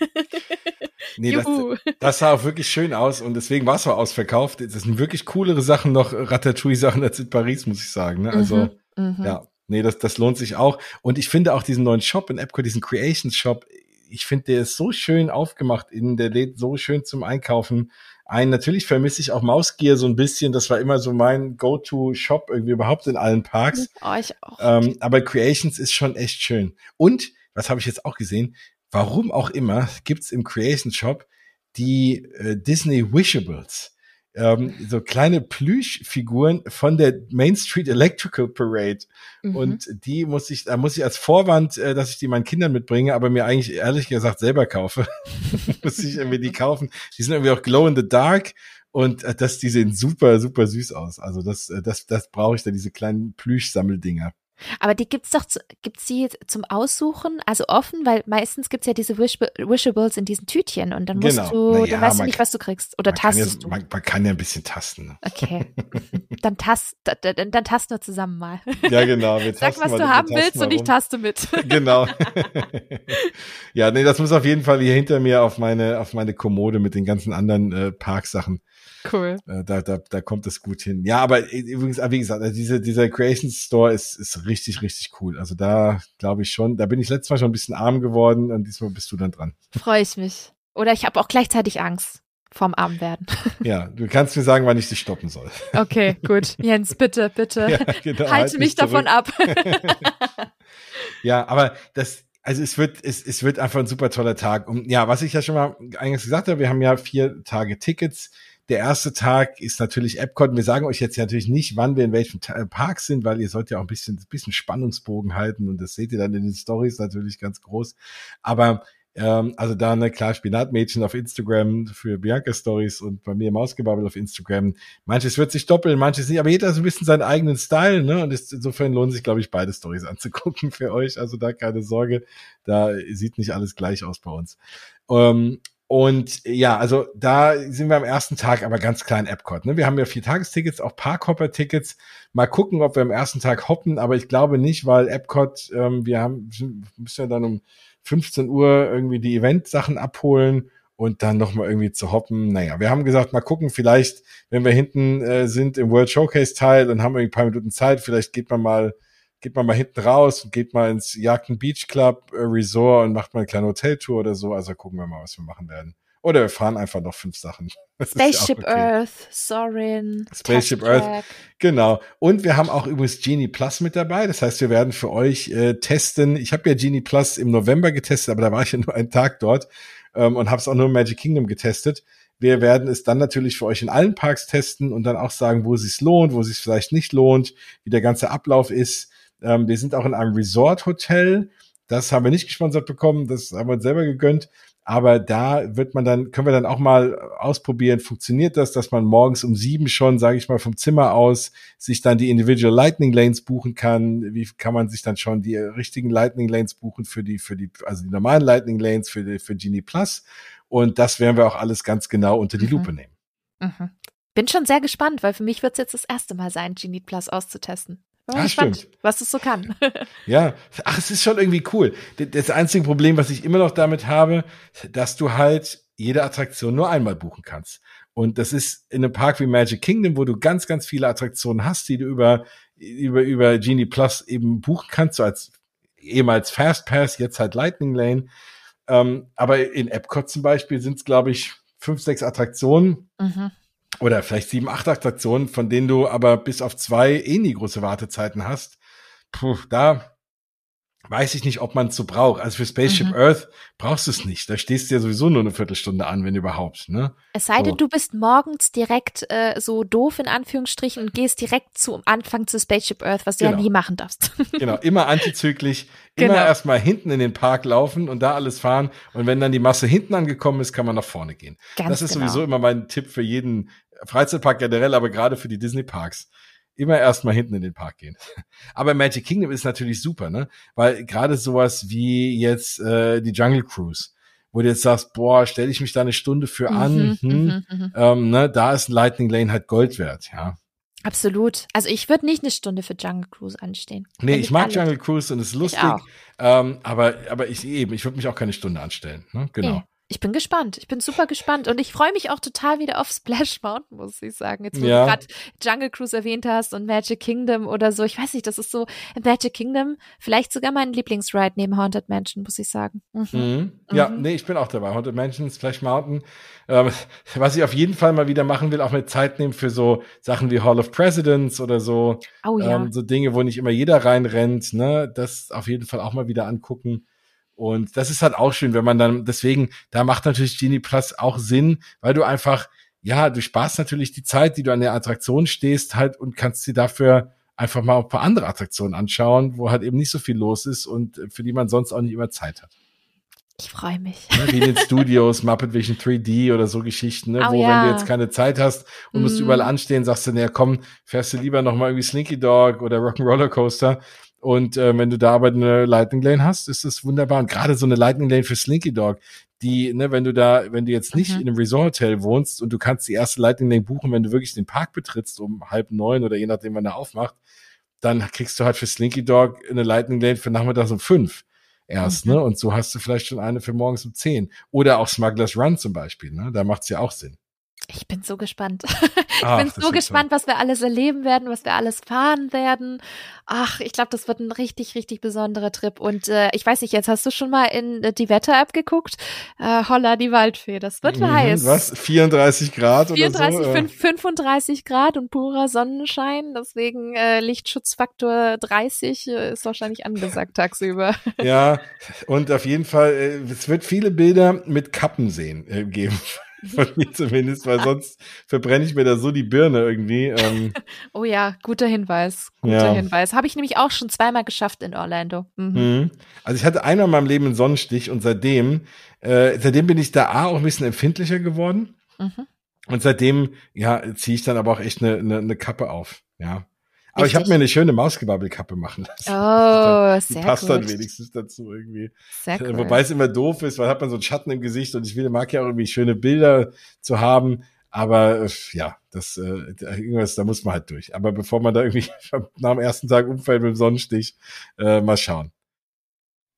nee, das, das, sah auch wirklich schön aus und deswegen war es auch ausverkauft. Das sind wirklich coolere Sachen noch, Ratatouille-Sachen als in Paris, muss ich sagen. Ne? Also, mhm, mhm. ja, Nee, das, das lohnt sich auch. Und ich finde auch diesen neuen Shop in Epcot, diesen Creations Shop, ich finde, der ist so schön aufgemacht innen, der lädt so schön zum Einkaufen ein. Natürlich vermisse ich auch Mausgear so ein bisschen. Das war immer so mein Go-To-Shop irgendwie überhaupt in allen Parks. Oh, ich auch. Ähm, aber Creations ist schon echt schön. Und, was habe ich jetzt auch gesehen, warum auch immer, gibt's im Creations Shop die äh, Disney Wishables ähm, so kleine Plüschfiguren von der Main Street Electrical Parade. Mhm. Und die muss ich, da muss ich als Vorwand, äh, dass ich die meinen Kindern mitbringe, aber mir eigentlich ehrlich gesagt selber kaufe. muss ich irgendwie die kaufen. Die sind irgendwie auch glow in the dark. Und äh, das, die sehen super, super süß aus. Also das, äh, das, das brauche ich da, diese kleinen Plüschsammeldinger. Aber die gibt's doch, gibt's die zum Aussuchen, also offen, weil meistens gibt's ja diese Wish Wishables in diesen Tütchen und dann musst Genau. du, Na ja, dann weißt du nicht, was du kriegst. Oder Man kann, ja, tastest du. man, man kann ja ein bisschen tasten. Ne? Okay. dann tast, dann, dann, tasten wir zusammen mal. Ja, genau. Wir Sag, tasten was mal- du haben willst und ich taste mit. genau. ja, nee, das muss auf jeden Fall hier hinter mir auf meine, auf meine Kommode mit den ganzen anderen äh, Parksachen. Cool. Äh, da, da, da kommt es gut hin. Ja, aber übrigens, wie gesagt, also diese, dieser Creation Store ist, ist richtig, richtig cool. Also da glaube ich schon, da bin ich letztes Mal schon ein bisschen arm geworden und diesmal bist du dann dran. Freue ich mich. Oder ich habe auch gleichzeitig Angst vorm Armwerden. Ja, du kannst mir sagen, wann ich dich stoppen soll. Okay, gut. Jens, bitte, bitte. Ja, genau, Halte halt mich davon ab. Ja, aber das, also es wird, es, es wird einfach ein super toller Tag. Und ja, was ich ja schon mal eingangs gesagt habe, wir haben ja vier Tage Tickets. Der erste Tag ist natürlich Epcot. Wir sagen euch jetzt natürlich nicht, wann wir in welchem Ta- Park sind, weil ihr sollt ja auch ein bisschen, ein bisschen Spannungsbogen halten und das seht ihr dann in den Stories natürlich ganz groß. Aber ähm, also da eine klar Spinatmädchen auf Instagram für Bianca Stories und bei mir Mausgebabbel auf Instagram. Manches wird sich doppeln, manches nicht, aber jeder hat so ein bisschen seinen eigenen Style, ne? Und ist, insofern lohnt sich, glaube ich, beide Stories anzugucken für euch. Also da keine Sorge, da sieht nicht alles gleich aus bei uns. Ähm, und ja, also da sind wir am ersten Tag aber ganz klein Epcot. Ne? Wir haben ja vier Tagestickets, auch Parkhopper-Tickets. Mal gucken, ob wir am ersten Tag hoppen, aber ich glaube nicht, weil Epcot, ähm, wir haben müssen ja dann um 15 Uhr irgendwie die Event-Sachen abholen und dann nochmal irgendwie zu hoppen. Naja, wir haben gesagt, mal gucken, vielleicht, wenn wir hinten äh, sind im World Showcase-Teil, dann haben wir ein paar Minuten Zeit, vielleicht geht man mal, geht man mal hinten raus und geht mal ins Jagden Beach Club äh, Resort und macht mal eine kleine Hoteltour oder so. Also gucken wir mal, was wir machen werden. Oder wir fahren einfach noch fünf Sachen. Das ist ja Spaceship okay. Earth, Sorin, Spaceship Earth. Genau. Und wir haben auch übrigens Genie Plus mit dabei. Das heißt, wir werden für euch äh, testen. Ich habe ja Genie Plus im November getestet, aber da war ich ja nur einen Tag dort ähm, und habe es auch nur im Magic Kingdom getestet. Wir werden es dann natürlich für euch in allen Parks testen und dann auch sagen, wo es sich lohnt, wo es sich vielleicht nicht lohnt, wie der ganze Ablauf ist. Ähm, wir sind auch in einem Resort-Hotel. Das haben wir nicht gesponsert bekommen, das haben wir uns selber gegönnt. Aber da wird man dann, können wir dann auch mal ausprobieren, funktioniert das, dass man morgens um sieben schon, sage ich mal, vom Zimmer aus sich dann die Individual Lightning Lanes buchen kann. Wie kann man sich dann schon die richtigen Lightning Lanes buchen für die, für die, also die normalen Lightning Lanes für, die, für Genie Plus? Und das werden wir auch alles ganz genau unter die Mhm. Lupe nehmen. Mhm. Bin schon sehr gespannt, weil für mich wird es jetzt das erste Mal sein, Genie Plus auszutesten. Bin mal Ah, gespannt, stimmt. was es so kann. Ja, ach, es ist schon irgendwie cool. Das einzige Problem, was ich immer noch damit habe, dass du halt jede Attraktion nur einmal buchen kannst. Und das ist in einem Park wie Magic Kingdom, wo du ganz, ganz viele Attraktionen hast, die du über, über, über Genie Plus eben buchen kannst, so als ehemals Fast Pass, jetzt halt Lightning Lane. Ähm, aber in Epcot zum Beispiel sind es, glaube ich, fünf, sechs Attraktionen mhm. Oder vielleicht sieben, acht Attraktionen, von denen du aber bis auf zwei eh nie große Wartezeiten hast. Puh, da weiß ich nicht, ob man es so braucht. Also für Spaceship Mhm. Earth brauchst du es nicht. Da stehst du ja sowieso nur eine Viertelstunde an, wenn überhaupt. Ne? Es sei denn, So. du bist morgens direkt äh, so doof in Anführungsstrichen und gehst direkt zum Anfang zu Spaceship Earth, was du ja Genau. nie machen darfst. Genau, immer antizyklisch, immer Genau. erstmal hinten in den Park laufen und da alles fahren. Und wenn dann die Masse hinten angekommen ist, kann man nach vorne gehen. Ganz das ist genau. sowieso immer mein Tipp für jeden Freizeitpark generell, aber gerade für die Disney-Parks. Immer erstmal hinten in den Park gehen. Aber Magic Kingdom ist natürlich super, ne? Weil gerade sowas wie jetzt äh, die Jungle Cruise, wo du jetzt sagst, boah, stelle ich mich da eine Stunde für an, Mhm, hm, mhm, mhm. ähm, ne, da ist Lightning Lane halt Gold wert, ja. Absolut. Also ich würde nicht eine Stunde für Jungle Cruise anstehen. Nee, ich mag alle- Jungle Cruise und es ist lustig, ähm, aber, aber ich eben, ich würde mich auch keine Stunde anstellen, ne? Genau. Ich bin gespannt. Ich bin super gespannt. Und ich freue mich auch total wieder auf Splash Mountain, muss ich sagen. Jetzt, wo Ja. du gerade Jungle Cruise erwähnt hast und Magic Kingdom oder so. Ich weiß nicht, das ist so Magic Kingdom vielleicht sogar mein Lieblingsride neben Haunted Mansion, muss ich sagen. Mhm. Mhm. Ja, Mhm. nee, ich bin auch dabei. Haunted Mansion, Splash Mountain. Ähm, was ich auf jeden Fall mal wieder machen will, auch mit Zeit nehmen für so Sachen wie Hall of Presidents oder so. Oh ja. ähm, so Dinge, wo nicht immer jeder reinrennt, ne? Das auf jeden Fall auch mal wieder angucken. Und das ist halt auch schön, wenn man dann, deswegen, da macht natürlich Genie Plus auch Sinn, weil du einfach, ja, du sparst natürlich die Zeit, die du an der Attraktion stehst, halt und kannst dir dafür einfach mal ein paar andere Attraktionen anschauen, wo halt eben nicht so viel los ist und für die man sonst auch nicht immer Zeit hat. Ich freue mich. Ne? Wie in den Studios, Muppet Vision 3D oder so Geschichten, ne? Oh wo ja. wenn du jetzt keine Zeit hast und musst Mm. überall anstehen, sagst du, naja, komm, fährst du lieber noch mal irgendwie Slinky Dog oder Rock'n'Roller Coaster Und äh, wenn du da aber eine Lightning Lane hast, ist das wunderbar. Und gerade so eine Lightning Lane für Slinky Dog, die, ne, wenn du da, wenn du jetzt nicht mhm. in einem Resort-Hotel wohnst und du kannst die erste Lightning Lane buchen, wenn du wirklich den Park betrittst um halb neun oder je nachdem, wann er aufmacht, dann kriegst du halt für Slinky Dog eine Lightning Lane für nachmittags um fünf erst, mhm. ne? Und so hast du vielleicht schon eine für morgens um zehn. Oder auch Smugglers Run zum Beispiel, ne? Da macht's ja auch Sinn. Ich bin so gespannt. ich Ach, bin so gespannt, toll. was wir alles erleben werden, was wir alles fahren werden. Ach, ich glaube, das wird ein richtig, richtig besonderer Trip. Und äh, ich weiß nicht, jetzt hast du schon mal in äh, die Wetter-App geguckt? Äh, Holla, die Waldfee, das wird mhm, heiß. Was? 34 Grad 34, oder so? 5, 35 Grad und purer Sonnenschein. Deswegen äh, Lichtschutzfaktor 30 äh, ist wahrscheinlich angesagt tagsüber. ja, und auf jeden Fall, äh, es wird viele Bilder mit Kappen sehen äh, geben. Von mir zumindest, weil sonst verbrenne ich mir da so die Birne irgendwie. Ähm. oh ja, guter Hinweis. Guter ja. Hinweis. Habe ich nämlich auch schon zweimal geschafft in Orlando. Mhm. Mhm. Also ich hatte einmal in meinem Leben einen Sonnenstich und seitdem, äh, seitdem bin ich da A auch ein bisschen empfindlicher geworden. Mhm. Und seitdem, ja, ziehe ich dann aber auch echt eine, eine, eine Kappe auf. Ja. Aber ich habe mir eine schöne Mausgebabbelkappe machen lassen. Oh, sehr Die passt gut. dann wenigstens dazu irgendwie. Sehr cool. Wobei es immer doof ist, weil hat man so einen Schatten im Gesicht und ich will, mag ja auch irgendwie schöne Bilder zu haben. Aber äh, ja, das äh, irgendwas, da muss man halt durch. Aber bevor man da irgendwie nach dem ersten Tag umfällt mit dem Sonnenstich, äh, mal schauen.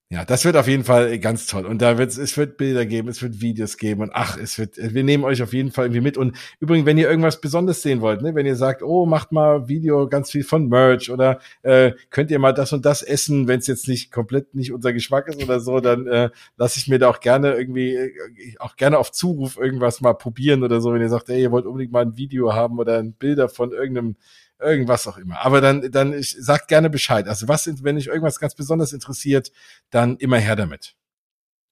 Ja, das wird auf jeden Fall ganz toll. Und da wird es wird Bilder geben, es wird Videos geben und ach, es wird, wir nehmen euch auf jeden Fall irgendwie mit. Und übrigens, wenn ihr irgendwas Besonderes sehen wollt, ne, wenn ihr sagt, oh, macht mal Video ganz viel von Merch oder äh, könnt ihr mal das und das essen, wenn es jetzt nicht komplett nicht unser Geschmack ist oder so, dann äh, lasse ich mir da auch gerne irgendwie, äh, auch gerne auf Zuruf irgendwas mal probieren oder so, wenn ihr sagt, ey, ihr wollt unbedingt mal ein Video haben oder ein Bilder von irgendeinem irgendwas auch immer. Aber dann, dann ich, sagt gerne Bescheid. Also was, wenn euch irgendwas ganz besonders interessiert, dann immer her damit.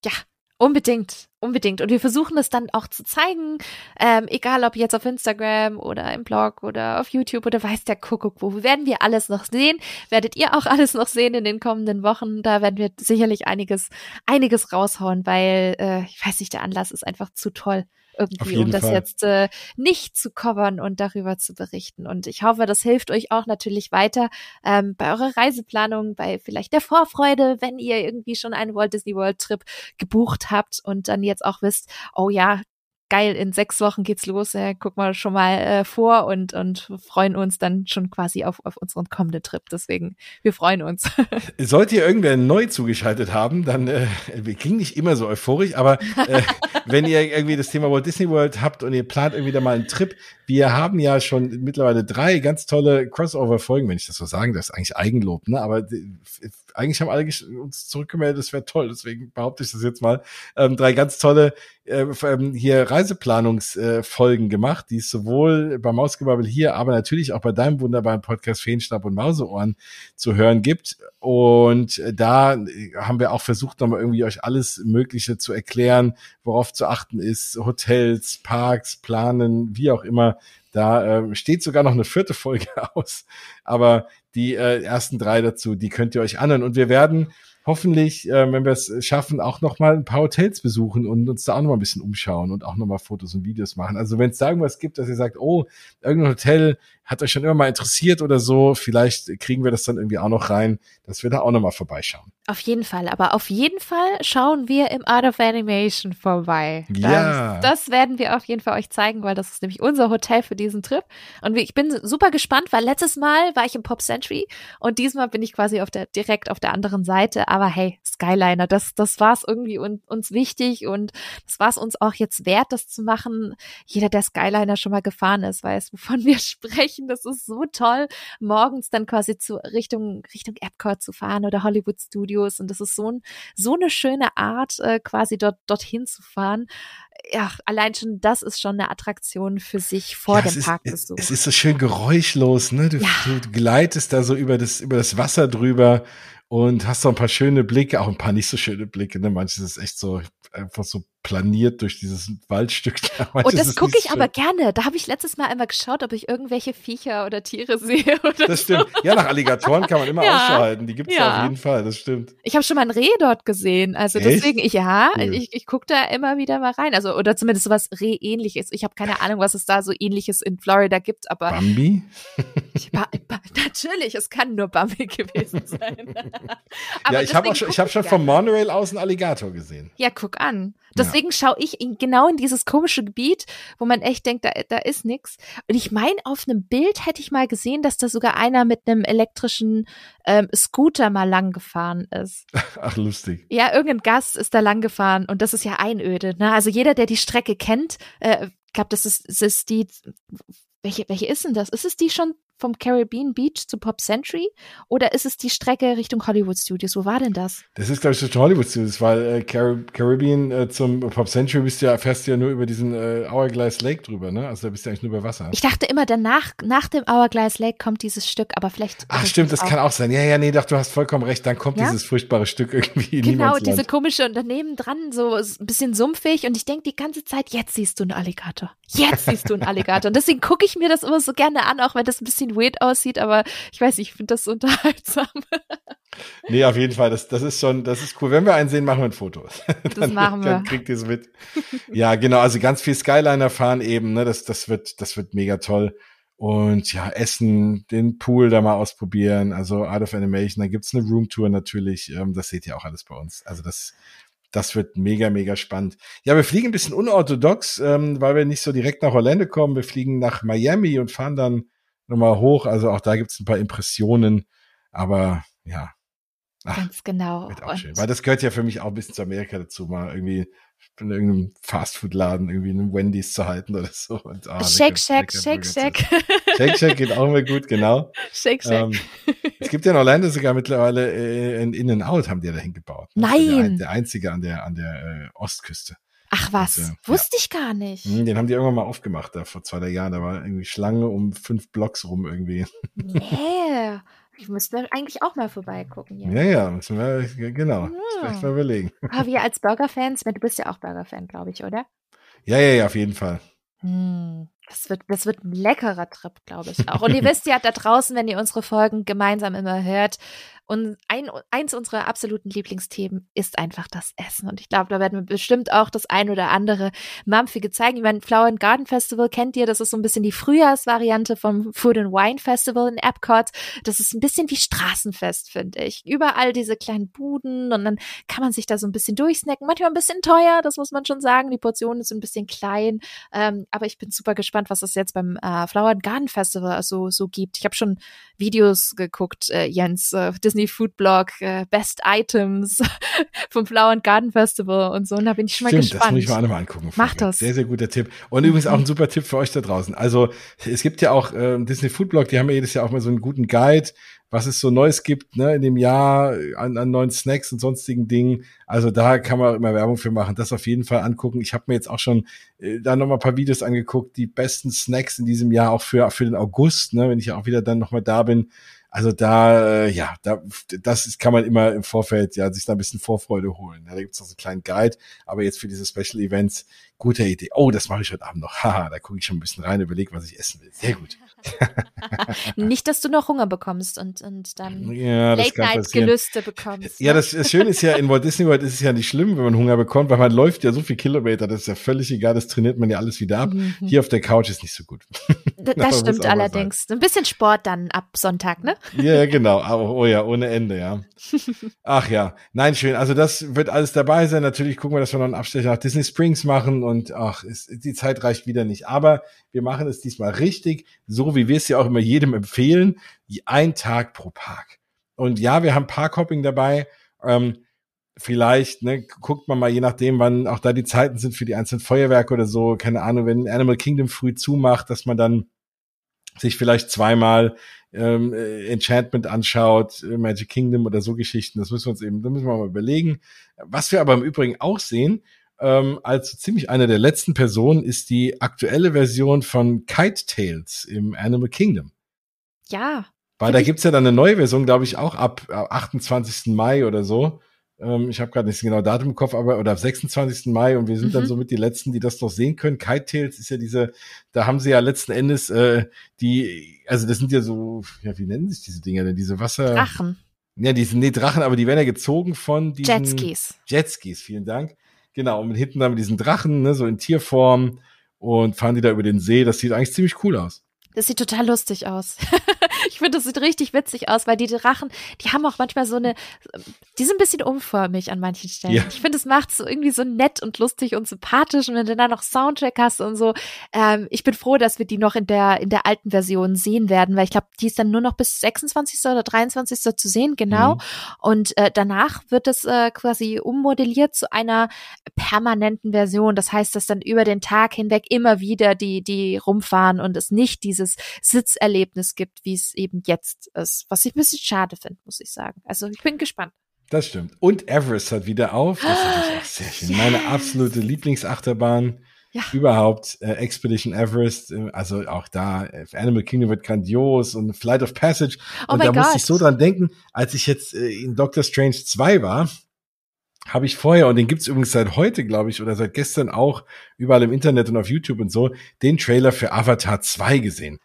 Ja, Unbedingt, unbedingt. Und wir versuchen es dann auch zu zeigen, ähm, egal ob jetzt auf Instagram oder im Blog oder auf YouTube oder weiß der Kuckuck wo. Werden wir alles noch sehen? Werdet ihr auch alles noch sehen in den kommenden Wochen? Da werden wir sicherlich einiges, einiges raushauen, weil äh, ich weiß nicht, der Anlass ist einfach zu toll irgendwie, um das Fall. jetzt äh, nicht zu covern und darüber zu berichten. Und ich hoffe, das hilft euch auch natürlich weiter ähm, bei eurer Reiseplanung, bei vielleicht der Vorfreude, wenn ihr irgendwie schon einen Walt Disney World Trip gebucht habt und dann jetzt auch wisst, oh ja, geil, in sechs Wochen geht's los, äh, guck mal schon mal äh, vor und, und freuen uns dann schon quasi auf, auf unseren kommenden Trip. Deswegen, wir freuen uns. Sollte ihr irgendwer neu zugeschaltet haben, dann, äh, wir klingen nicht immer so euphorisch, aber äh, wenn ihr irgendwie das Thema Walt Disney World habt und ihr plant irgendwie da mal einen Trip, wir haben ja schon mittlerweile drei ganz tolle Crossover-Folgen, wenn ich das so sagen, das ist eigentlich Eigenlob, ne? Aber eigentlich haben alle uns zurückgemeldet, das wäre toll, deswegen behaupte ich das jetzt mal. Ähm, drei ganz tolle äh, ähm, hier Reiseplanungsfolgen äh, gemacht, die es sowohl bei Mausgebabbel hier, aber natürlich auch bei deinem wunderbaren Podcast Feenstab und Mauseohren zu hören gibt. Und da haben wir auch versucht, nochmal irgendwie euch alles Mögliche zu erklären, worauf zu achten ist, Hotels, Parks, Planen, wie auch immer. Da äh, steht sogar noch eine vierte Folge aus. Aber die äh, ersten drei dazu, die könnt ihr euch anhören. Und wir werden hoffentlich, äh, wenn wir es schaffen, auch noch mal ein paar Hotels besuchen und uns da auch noch mal ein bisschen umschauen und auch noch mal Fotos und Videos machen. Also wenn es da irgendwas gibt, dass ihr sagt, oh, irgendein Hotel hat euch schon immer mal interessiert oder so, vielleicht kriegen wir das dann irgendwie auch noch rein, dass wir da auch noch mal vorbeischauen. Auf jeden Fall, aber auf jeden Fall schauen wir im Art of Animation vorbei. Ja. Das, das werden wir auf jeden Fall euch zeigen, weil das ist nämlich unser Hotel für diesen Trip. Und ich bin super gespannt, weil letztes Mal war ich im Pop Century und diesmal bin ich quasi auf der, direkt auf der anderen Seite. Aber hey, Skyliner, das, das war es irgendwie un, uns wichtig und das war es uns auch jetzt wert, das zu machen. Jeder, der Skyliner schon mal gefahren ist, weiß, wovon wir sprechen. Das ist so toll, morgens dann quasi zu Richtung, Richtung Epcot zu fahren oder Hollywood Studios. Und das ist so, ein, so eine schöne Art, äh, quasi dort, dorthin zu fahren ja, allein schon das ist schon eine Attraktion für sich vor ja, dem Parkbesuch. Es, es ist so schön geräuschlos, ne? Du, ja. du, gleitest da so über das, über das Wasser drüber und hast so ein paar schöne Blicke, auch ein paar nicht so schöne Blicke, ne? Manches ist echt so einfach so planiert durch dieses Waldstück. Und oh, das gucke ich schön. aber gerne. Da habe ich letztes Mal einmal geschaut, ob ich irgendwelche Viecher oder Tiere sehe. Oder das stimmt. So. Ja, nach Alligatoren kann man immer ja. Ausschau halten. Die gibt es ja. auf jeden Fall, das stimmt. Ich habe schon mal ein Reh dort gesehen. Also Echt? deswegen, ich, ja, cool. ich, ich gucke da immer wieder mal rein. Also, oder zumindest sowas Reh-ähnliches. Ich habe keine Ahnung, was es da so ähnliches in Florida gibt, aber. Bambi? Ich, ba, ba, natürlich, es kann nur Bambi gewesen sein. ja, ich habe schon, ich hab schon vom Monorail aus einen Alligator gesehen. Ja, guck an. Deswegen schaue ich in, genau in dieses komische Gebiet, wo man echt denkt, da, da ist nix. Und ich meine, auf einem Bild hätte ich mal gesehen, dass da sogar einer mit einem elektrischen ähm, Scooter mal lang gefahren ist. Ach, lustig. Ja, irgendein Gast ist da lang gefahren und das ist ja Einöde. Ne? Also jeder, der die Strecke kennt, äh, glaube, das ist, das ist die. Welche, welche ist denn das? Ist es die schon vom Caribbean Beach zu Pop Century oder ist es die Strecke Richtung Hollywood Studios? Wo war denn das? Das ist, glaube ich, Richtung Hollywood Studios, weil äh, Car Caribbean äh, zum Pop Century bist ja, fährst du ja nur über diesen äh, Hourglass Lake drüber, ne? Also da bist du eigentlich nur über Wasser. Ich dachte immer, danach, nach dem Hourglass Lake kommt dieses Stück, aber vielleicht. Ach, stimmt, das auch. kann auch sein. Ja, ja, nee, doch, du hast vollkommen recht. Dann kommt ja? dieses furchtbare Stück irgendwie in Genau, diese komische und daneben dran so ein bisschen sumpfig und ich denke die ganze Zeit, jetzt siehst du einen Alligator. Jetzt siehst du einen Alligator. Und deswegen gucke ich mir das immer so gerne an, auch wenn das ein bisschen weird aussieht, aber ich weiß nicht, ich finde das unterhaltsam. nee, auf jeden Fall, das, das ist schon, das ist cool. Wenn wir einen sehen, machen wir ein Foto. Das dann, machen wir. Dann kriegt ihr es mit. ja, genau, also ganz viel Skyliner fahren eben, ne, das, das wird, das wird mega toll. Und ja, Essen, den Pool da mal ausprobieren, also Art of Animation, da gibt's eine Roomtour natürlich, ähm, das seht ihr auch alles bei uns. Also das, das wird mega, mega spannend. Ja, wir fliegen ein bisschen unorthodox, ähm, weil wir nicht so direkt nach Orlando kommen. Wir fliegen nach Miami und fahren dann nochmal hoch. Also auch da gibt's ein paar Impressionen. Aber ja. Ach, Ganz genau. Weil das gehört ja für mich auch ein bisschen zu Amerika dazu, mal irgendwie in irgendeinem Fastfood-Laden irgendwie einen Wendy's zu halten oder so. Und, ah, Shake, Shack, Shake, Shack. Shake, Shack geht auch immer gut, genau. Shake, Shack. Ähm, es gibt ja in Orlando sogar mittlerweile äh, ein In-N-Out haben die da hingebaut. Nein. Der, der, einzige an der, an der äh, Ostküste. Ach was, und, äh, wusste ja. ich gar nicht. Hm, den haben die irgendwann mal aufgemacht, da vor zwei, drei Jahren. Da war irgendwie Schlange um fünf Blocks rum irgendwie. Nee. Ich müsste eigentlich auch mal vorbeigucken. Ja, ja, ja müssen wir, genau. Ja. Vielleicht mal überlegen. Aber wir als Burger-Fans, du bist ja auch Burger-Fan, glaube ich, oder? Ja, ja, ja, auf jeden Fall. Hm, das wird, das wird ein leckerer Trip, glaube ich auch. Und ihr wisst ja da draußen, wenn ihr unsere Folgen gemeinsam immer hört, und ein, eins unserer absoluten Lieblingsthemen ist einfach das Essen. Und ich glaube, da werden wir bestimmt auch das ein oder andere Mampfige zeigen. Ich meine, Flower and Garden Festival kennt ihr, das ist so ein bisschen die Frühjahrsvariante vom Food and Wine Festival in Epcot. Das ist ein bisschen wie Straßenfest, finde ich. Überall diese kleinen Buden und dann kann man sich da so ein bisschen durchsnacken. Manchmal ein bisschen teuer, das muss man schon sagen. Die Portion ist ein bisschen klein. Ähm, aber ich bin super gespannt, was es jetzt beim äh, Flower and Garden Festival so, so gibt. Ich habe schon Videos geguckt, äh, Jens, äh, Disney Food Blog, äh, Best Items vom Flower and Garden Festival und so. Und da bin ich schon Stimmt, mal gespannt. Das muss ich mal mal angucken. Mach das. Sehr, sehr guter Tipp. Und übrigens auch ein super Tipp für euch da draußen. Also es gibt ja auch äh, Disney Food Blog, die haben ja jedes Jahr auch mal so einen guten Guide, was es so Neues gibt, ne, in dem Jahr an, an neuen Snacks und sonstigen Dingen. Also da kann man immer Werbung für machen. Das auf jeden Fall angucken. Ich habe mir jetzt auch schon äh, da noch mal ein paar Videos angeguckt, die besten Snacks in diesem Jahr auch für für den August, ne, wenn ich auch wieder dann noch mal da bin. Also da, äh, ja, da, das kann man immer im Vorfeld ja sich da ein bisschen Vorfreude holen. Da gibt's noch so einen kleinen Guide, aber jetzt für diese Special Events, gute Idee. Oh, das mache ich heute Abend noch. Haha, da gucke ich schon ein bisschen rein, überlege, was ich essen will. Sehr gut. Nicht, dass du noch Hunger bekommst und, und dann ja, Late-Night-Gelüste bekommst. Ja, ne? das, das Schöne ist ja, in Walt Disney World ist es ja nicht schlimm, wenn man Hunger bekommt, weil man läuft ja so viel Kilometer, das ist ja völlig egal, das trainiert man ja alles wieder ab. Mhm. Hier auf der Couch ist nicht so gut. das, das stimmt allerdings. Ein bisschen Sport dann ab Sonntag, ne? Ja, genau. Oh, oh ja, ohne Ende, ja. Ach ja. Nein, schön. Also das wird alles dabei sein. Natürlich gucken wir, dass wir noch einen Abstecher nach Disney Springs machen und ach, ist, die Zeit reicht wieder nicht. Aber wir machen es diesmal richtig, so wie wir es ja auch immer jedem empfehlen, ein Tag pro Park. Und ja, wir haben Parkhopping dabei. Ähm, vielleicht, ne, guckt man mal, je nachdem, wann auch da die Zeiten sind für die einzelnen Feuerwerke oder so, keine Ahnung, wenn Animal Kingdom früh zumacht, dass man dann sich vielleicht zweimal ähm, äh, Enchantment anschaut, äh, Magic Kingdom oder so Geschichten, das müssen wir uns eben, da müssen wir mal überlegen. Was wir aber im Übrigen auch sehen, ähm, als ziemlich eine der letzten Personen ist die aktuelle Version von Kite Tales im Animal Kingdom. Ja. Weil da gibt's ja dann eine neue Version, glaube ich, auch ab 28. Mai oder so. Ähm, ich habe gerade nicht genau Datum im Kopf, aber oder am 26. Mai und wir sind mhm. dann somit die letzten, die das noch sehen können. Kite Tales ist ja diese, da haben sie ja letzten Endes äh, die, also das sind ja so, ja, wie nennen sich diese Dinger denn? Diese Wasser. Drachen. Ja, die sind nee, Drachen, aber die werden ja gezogen von diesen Jetskis. Jetskis, vielen Dank. Genau, und hinten dann mit diesen Drachen, ne, so in Tierform und fahren die da über den See. Das sieht eigentlich ziemlich cool aus. Das sieht total lustig aus. ich finde, das sieht richtig witzig aus, weil die Drachen, die haben auch manchmal so eine, die sind ein bisschen umförmig an manchen Stellen. Ja. Ich finde, es macht es so irgendwie so nett und lustig und sympathisch und wenn du dann noch Soundtrack hast und so. Ähm, ich bin froh, dass wir die noch in der, in der alten Version sehen werden, weil ich glaube, die ist dann nur noch bis 26. oder 23. zu sehen, genau. Mhm. Und äh, danach wird es äh, quasi ummodelliert zu einer permanenten Version. Das heißt, dass dann über den Tag hinweg immer wieder die, die rumfahren und es nicht diese dieses Sitzerlebnis gibt, wie es eben jetzt ist. Was ich ein bisschen schade finde, muss ich sagen. Also ich bin gespannt. Das stimmt. Und Everest hat wieder auf. Das ist auch sehr schön. Yes. Meine absolute Lieblingsachterbahn. Ja. Überhaupt äh, Expedition Everest, äh, also auch da, äh, Animal Kingdom wird grandios und Flight of Passage. Oh und da God. musste ich so dran denken, als ich jetzt äh, in Doctor Strange 2 war, habe ich vorher, und den gibt's übrigens seit heute, glaube ich, oder seit gestern auch überall im Internet und auf YouTube und so, den Trailer für Avatar 2 gesehen.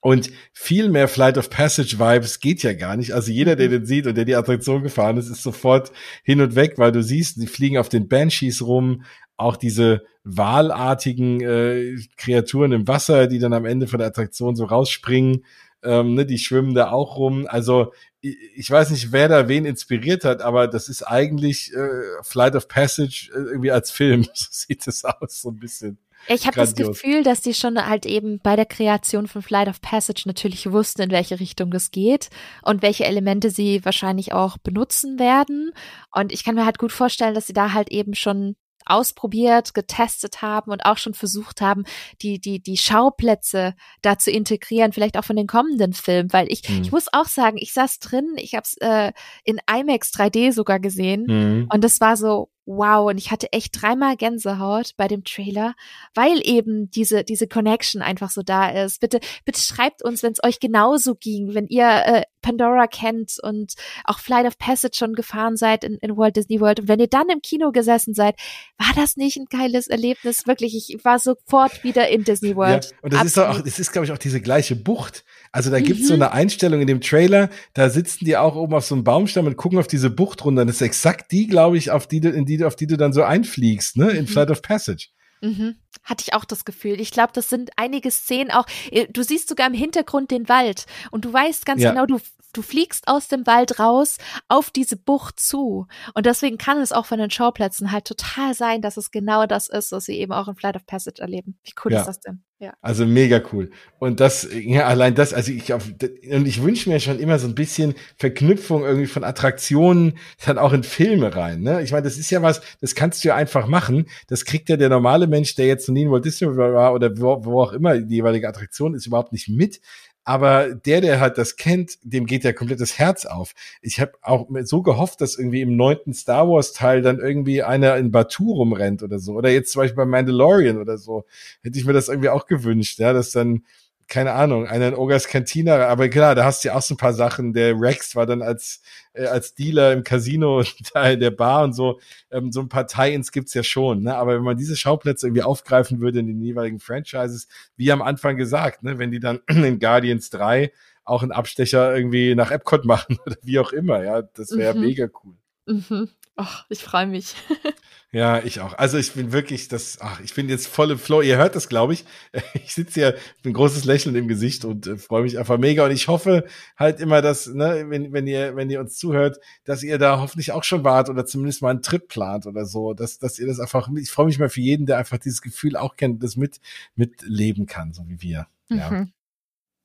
Und viel mehr Flight of Passage Vibes geht ja gar nicht. Also jeder, der mhm. den sieht und der die Attraktion gefahren ist, ist sofort hin und weg, weil du siehst, die fliegen auf den Banshees rum, auch diese wahlartigen äh, Kreaturen im Wasser, die dann am Ende von der Attraktion so rausspringen ähm, ne, die schwimmen da auch rum. Also ich, ich weiß nicht, wer da wen inspiriert hat, aber das ist eigentlich äh, Flight of Passage äh, irgendwie als Film. So sieht es aus, so ein bisschen. Ich habe das Gefühl, dass die schon halt eben bei der Kreation von Flight of Passage natürlich wussten, in welche Richtung das geht und welche Elemente sie wahrscheinlich auch benutzen werden. Und ich kann mir halt gut vorstellen, dass sie da halt eben schon ausprobiert, getestet haben und auch schon versucht haben, die, die, die Schauplätze da zu integrieren, vielleicht auch von den kommenden Filmen, weil ich, mhm. ich muss auch sagen, ich saß drin, ich habe es äh, in IMAX 3D sogar gesehen mhm. und das war so, wow, und ich hatte echt dreimal Gänsehaut bei dem Trailer, weil eben diese, diese Connection einfach so da ist. Bitte, bitte schreibt uns, wenn es euch genauso ging, wenn ihr äh, Pandora kennt und auch Flight of Passage schon gefahren seid in, in Walt Disney World und wenn ihr dann im Kino gesessen seid, war das nicht ein geiles Erlebnis? Wirklich, ich war sofort wieder in Disney World. Ja, und das Absolut. ist auch, das ist, glaube ich, auch diese gleiche Bucht. Also da gibt's mhm. so eine Einstellung in dem Trailer, da sitzen die auch oben auf so einem Baumstamm und gucken auf diese Bucht runter. Das ist exakt die, glaube ich, auf die du, in die, auf die du dann so einfliegst, ne, in mhm. Flight of Passage. Mhm. Hatte ich auch das Gefühl. Ich glaube, das sind einige Szenen auch. Äh, du siehst sogar im Hintergrund den Wald und du weißt ganz ja. genau, du du fliegst aus dem Wald raus auf diese Bucht zu. Und deswegen kann es auch von den Schauplätzen halt total sein, dass es genau das ist, was sie eben auch in Flight of Passage erleben. Wie cool ja. ist das denn? Ja. Also mega cool. Und das, ja, allein das, also ich auf, und ich wünsche mir schon immer so ein bisschen Verknüpfung irgendwie von Attraktionen dann auch in Filme rein. Ne? Ich meine, das ist ja was, das kannst du ja einfach machen. Das kriegt ja der normale Mensch, der jetzt noch nie in Walt Disney war oder wo, wo auch immer die jeweilige Attraktion ist, überhaupt nicht mit. Aber der, der halt das kennt, dem geht ja komplett das Herz auf. Ich habe auch so gehofft, dass irgendwie im neunten Star Wars Teil dann irgendwie einer in Batu rumrennt oder so. Oder jetzt zum Beispiel bei Mandalorian oder so. Hätte ich mir das irgendwie auch gewünscht, ja, dass dann keine Ahnung, einen Ogas Cantina, aber klar, da hast du ja auch so ein paar Sachen. Der Rex war dann als, äh, als Dealer im Casino Teil der Bar und so. Ähm, so ein paar Tie-Ins gibt's ja schon, ne? Aber wenn man diese Schauplätze irgendwie aufgreifen würde in den jeweiligen Franchises, wie am Anfang gesagt, ne, wenn die dann in Guardians 3 auch einen Abstecher irgendwie nach Epcot machen oder wie auch immer, ja, das wäre mhm. mega cool. Mhm. Ach, ich freue mich. Ja, ich auch. Also ich bin wirklich, das, ach, ich bin jetzt voll im Flow. Ihr hört das, glaube ich. Ich sitze hier mit ein großes Lächeln im Gesicht und äh, freue mich einfach mega. Und ich hoffe halt immer, dass, ne, wenn, wenn ihr, wenn ihr uns zuhört, dass ihr da hoffentlich auch schon wart oder zumindest mal einen Trip plant oder so, dass, dass ihr das einfach, ich freue mich mal für jeden, der einfach dieses Gefühl auch kennt, das mit, mitleben kann, so wie wir. Ja. Mhm.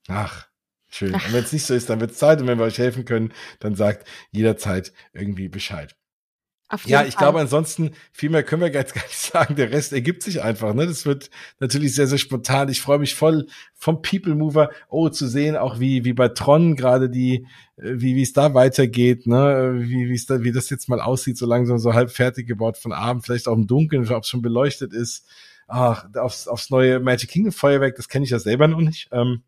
Ach. Schön. Ach. Und wenn es nicht so ist, dann wird es Zeit. Und wenn wir euch helfen können, dann sagt jederzeit irgendwie Bescheid ja, ich Fall. glaube, ansonsten viel mehr können wir jetzt gar nicht sagen. Der Rest ergibt sich einfach. Ne? Das wird natürlich sehr, sehr spontan. Ich freue mich voll vom People Mover oh zu sehen, auch wie wie bei Tron gerade die äh, wie wie es da weitergeht, ne? Wie wie es da wie das jetzt mal aussieht, so langsam so halb fertig gebaut von Abend, vielleicht auch im Dunkeln, ob es schon beleuchtet ist. Ach, aufs, aufs neue Magic Kingdom Feuerwerk, das kenne ich ja selber noch nicht. Ähm,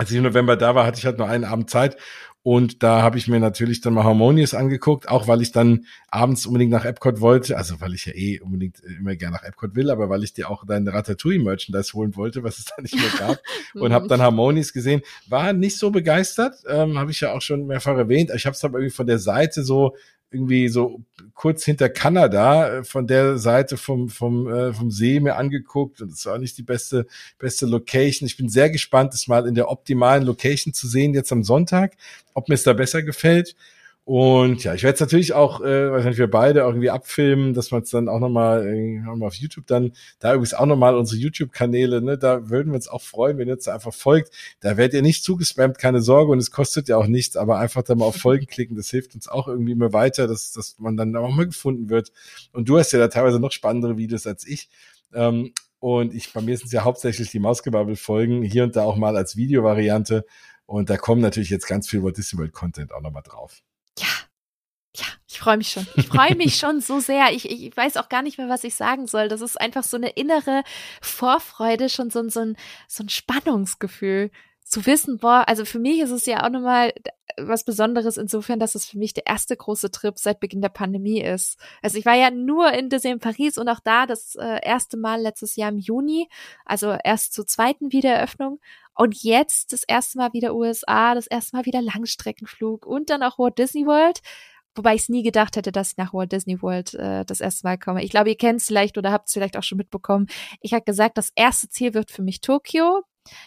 als ich im November da war, hatte ich halt nur einen Abend Zeit Und da habe ich mir natürlich dann mal Harmonious angeguckt, auch weil ich dann abends unbedingt nach Epcot wollte, also weil ich ja eh unbedingt immer gerne nach Epcot will, aber weil ich dir auch dein Ratatouille-Merchandise holen wollte, was es da nicht mehr gab. und habe dann Harmonious gesehen. War nicht so begeistert, ähm, habe ich ja auch schon mehrfach erwähnt. Ich habe es aber irgendwie von der Seite so irgendwie so kurz hinter Kanada äh, von der Seite vom vom äh, vom See mir angeguckt und es war nicht die beste beste Location. Ich bin sehr gespannt, es mal in der optimalen Location zu sehen jetzt am Sonntag, ob mir es da besser gefällt. Und ja, ich werde es natürlich auch, äh, wahrscheinlich wir beide auch irgendwie abfilmen, dass man es dann auch nochmal äh, noch auf YouTube dann, da übrigens auch nochmal unsere YouTube-Kanäle, ne, da würden wir uns auch freuen, wenn ihr jetzt einfach folgt. Da werdet ihr nicht zugespammt, keine Sorge, und es kostet ja auch nichts, aber einfach da mal auf Folgen klicken, das hilft uns auch irgendwie immer weiter, dass, dass man dann auch mal gefunden wird. Und du hast ja da teilweise noch spannendere Videos als ich. Ähm, und ich, bei mir sind es ja hauptsächlich die Mausgebabbel-Folgen, hier und da auch mal als Videovariante. Und da kommen natürlich jetzt ganz viel Walt Disney World Content auch nochmal drauf. Freue mich schon. Ich freue mich schon so sehr. Ich, ich weiß auch gar nicht mehr, was ich sagen soll. Das ist einfach so eine innere Vorfreude, schon so, so, ein, so ein Spannungsgefühl. Zu wissen, boah, also für mich ist es ja auch nochmal was Besonderes insofern, dass es für mich der erste große Trip seit Beginn der Pandemie ist. Also ich war ja nur in Disney in Paris und auch da das äh, erste Mal letztes Jahr im Juni, also erst zur zweiten Wiedereröffnung und jetzt das erste Mal wieder USA, das erste Mal wieder Langstreckenflug und dann auch Walt Disney World. Wobei ich es nie gedacht hätte, dass ich nach Walt Disney World äh, das erste Mal komme. Ich glaube, ihr kennt es vielleicht oder habt es vielleicht auch schon mitbekommen. Ich habe gesagt, das erste Ziel wird für mich Tokio.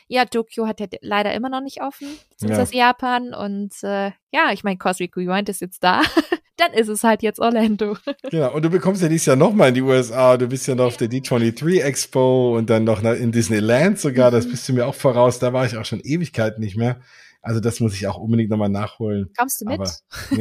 Ja, Tokio hat ja leider immer noch nicht offen, beziehungsweise ja. Japan. Und äh, ja, ich meine, Cosmic Rewind ist jetzt da. Dann ist es halt jetzt Orlando. Genau, und du bekommst ja dieses Jahr nochmal in die USA. Du bist ja noch auf der D23 Expo und dann noch in Disneyland sogar. Das bist du mir auch voraus. Da war ich auch schon Ewigkeiten nicht mehr. Also das muss ich auch unbedingt nochmal nachholen. Kommst du mit? Aber,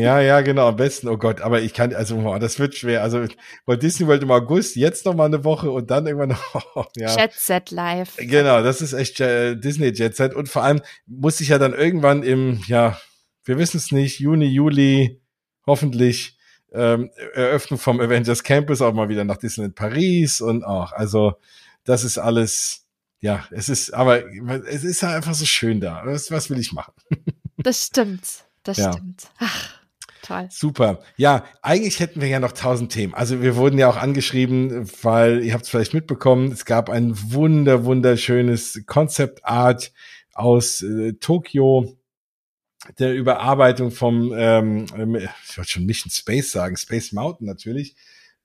ja, ja, genau, am besten. Oh Gott, aber ich kann, also oh, das wird schwer. Also Walt Disney World im August, jetzt nochmal eine Woche und dann irgendwann noch. Oh, ja. Jet Set Live. Genau, das ist echt äh, Disney Jet Set. Und vor allem muss ich ja dann irgendwann im, ja, wir wissen es nicht, Juni, Juli, hoffentlich ähm, Eröffnung vom Avengers Campus auch mal wieder nach Disneyland Paris und auch, also das ist alles ja, es ist, aber es ist halt einfach so schön da. Was, was will ich machen? Das stimmt. Das ja. stimmt. Ach. Toll. Super. Ja, eigentlich hätten wir ja noch tausend Themen. Also wir wurden ja auch angeschrieben, weil ihr habt es vielleicht mitbekommen, es gab ein wunder, wunderschönes Concept Art aus äh, Tokio, der Überarbeitung vom, ähm, ich wollte schon Mission Space sagen, Space Mountain natürlich,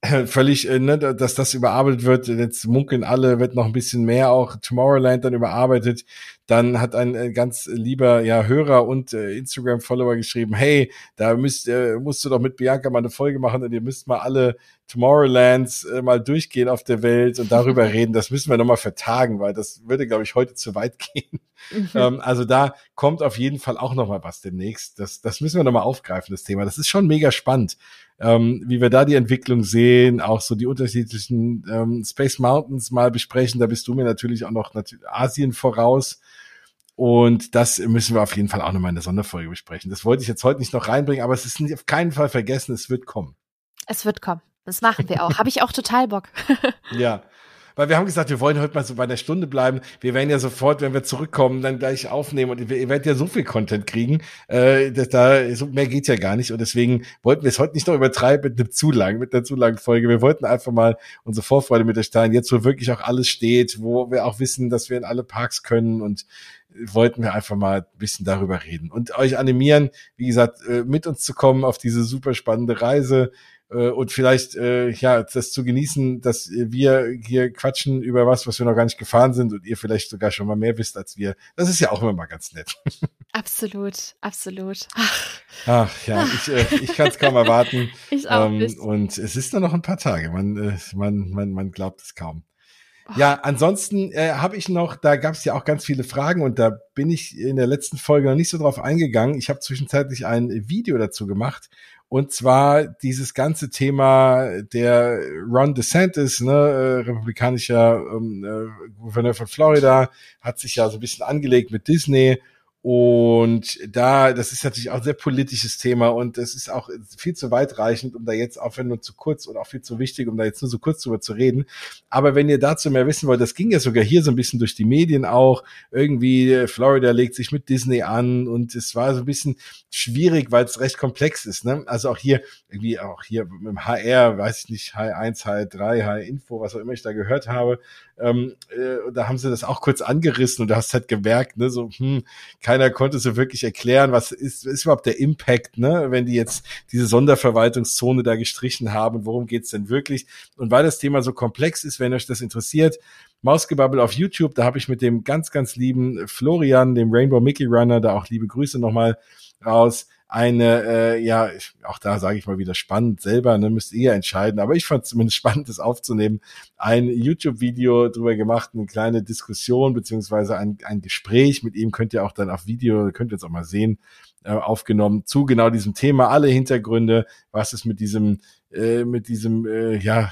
völlig, äh, ne, dass das überarbeitet wird. Jetzt munkeln alle, wird noch ein bisschen mehr auch Tomorrowland dann überarbeitet. Dann hat ein äh, ganz lieber ja Hörer und äh, Instagram-Follower geschrieben, hey, da müsst, äh, musst du doch mit Bianca mal eine Folge machen und ihr müsst mal alle Tomorrowlands äh, mal durchgehen auf der Welt und darüber reden. Das müssen wir nochmal vertagen, weil das würde, glaube ich, heute zu weit gehen. Mhm. Ähm, also da kommt auf jeden Fall auch nochmal was demnächst. Das, das müssen wir nochmal aufgreifen, das Thema. Das ist schon mega spannend ähm, wie wir da die Entwicklung sehen, auch so die unterschiedlichen ähm, Space Mountains mal besprechen. Da bist du mir natürlich auch noch Asien voraus. Und das müssen wir auf jeden Fall auch nochmal in der Sonderfolge besprechen. Das wollte ich jetzt heute nicht noch reinbringen, aber es ist auf keinen Fall vergessen, es wird kommen. Es wird kommen. Das machen wir auch. Habe ich auch total Bock. ja weil wir haben gesagt, wir wollen heute mal so bei einer Stunde bleiben. Wir werden ja sofort, wenn wir zurückkommen, dann gleich aufnehmen und ihr, werdet ja so viel Content kriegen. Äh, dass da so mehr geht ja gar nicht und deswegen wollten wir es heute nicht noch übertreiben mit einem zu lang, mit einer zu langen Folge. Wir wollten einfach mal unsere Vorfreude mit euch teilen. Jetzt, wo wirklich auch alles steht, wo wir auch wissen, dass wir in alle Parks können und wollten wir einfach mal ein bisschen darüber reden und euch animieren, wie gesagt, äh, mit uns zu kommen auf diese super spannende Reise äh, und vielleicht äh, ja das zu genießen, dass wir hier quatschen über was, was wir noch gar nicht gefahren sind und ihr vielleicht sogar schon mal mehr wisst als wir. Das ist ja auch immer mal ganz nett. Absolut, absolut. Ach, Ach ja, ich, äh, ich kann es kaum erwarten. ich auch ähm, Und es ist nur noch ein paar Tage. Man, äh, man, man, man glaubt es kaum. Ja, ansonsten äh, habe ich noch, da gab es ja auch ganz viele Fragen und da bin ich in der letzten Folge noch nicht so drauf eingegangen. Ich habe zwischenzeitlich ein Video dazu gemacht und zwar dieses ganze Thema der Ron DeSantis, ne, äh, republikanischer ähm, äh, Gouverneur von Florida, hat sich ja so ein bisschen angelegt mit Disney Und da, das ist natürlich auch ein sehr politisches Thema und es ist auch viel zu weitreichend, um da jetzt auch wenn nur zu kurz und auch viel zu wichtig, um da jetzt nur so kurz drüber zu reden. Aber wenn ihr dazu mehr wissen wollt, das ging ja sogar hier so ein bisschen durch die Medien auch. Irgendwie äh, Florida legt sich mit Disney an und es war so ein bisschen schwierig, weil es recht komplex ist. Ne? Also auch hier, irgendwie auch hier mit dem HR, weiß ich nicht, H1, H3, H-Info, was auch immer ich da gehört habe, ähm, äh, da haben sie das auch kurz angerissen und du hast halt gemerkt, ne, so, hm, keiner konnte so wirklich erklären, was ist, ist überhaupt der Impact, ne, wenn die jetzt diese Sonderverwaltungszone da gestrichen haben, worum geht's denn wirklich? Und weil das Thema so komplex ist, wenn euch das interessiert, Mausgebabbel auf YouTube, da habe ich mit dem ganz, ganz lieben Florian, dem Rainbow Mickey Runner, da auch liebe Grüße nochmal raus, eine, äh, ja, auch da sage ich mal wieder spannend selber, ne, müsst ihr entscheiden, aber ich fand es zumindest spannend, das aufzunehmen, ein YouTube-Video drüber gemacht, eine kleine Diskussion beziehungsweise ein, ein Gespräch mit ihm, könnt ihr auch dann auf Video, könnt ihr jetzt auch mal sehen, äh, aufgenommen zu genau diesem Thema, alle Hintergründe, was es mit diesem, äh, mit diesem, äh, ja,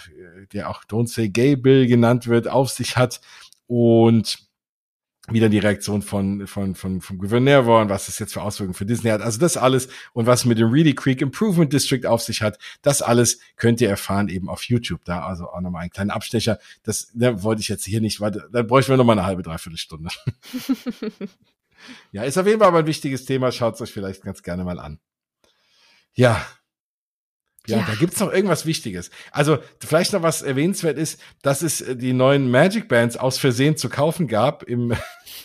der auch Don't Say Gay Bill genannt wird, auf sich hat. Und wieder die Reaktion von, von, von, vom Gouverneur war und was das jetzt für Auswirkungen für Disney hat. Also das alles und was mit dem Reedy Creek Improvement District auf sich hat, das alles könnt ihr erfahren eben auf YouTube. Da also auch nochmal einen kleinen Abstecher. Das da wollte ich jetzt hier nicht, weil da bräuchten wir nochmal eine halbe, dreiviertel Stunde. ja, ist auf jeden Fall aber ein wichtiges Thema. Schaut es euch vielleicht ganz gerne mal an. Ja, ja, ja, da gibt's noch irgendwas Wichtiges. Also vielleicht noch was erwähnenswert ist, dass es die neuen Magic Bands aus Versehen zu kaufen gab im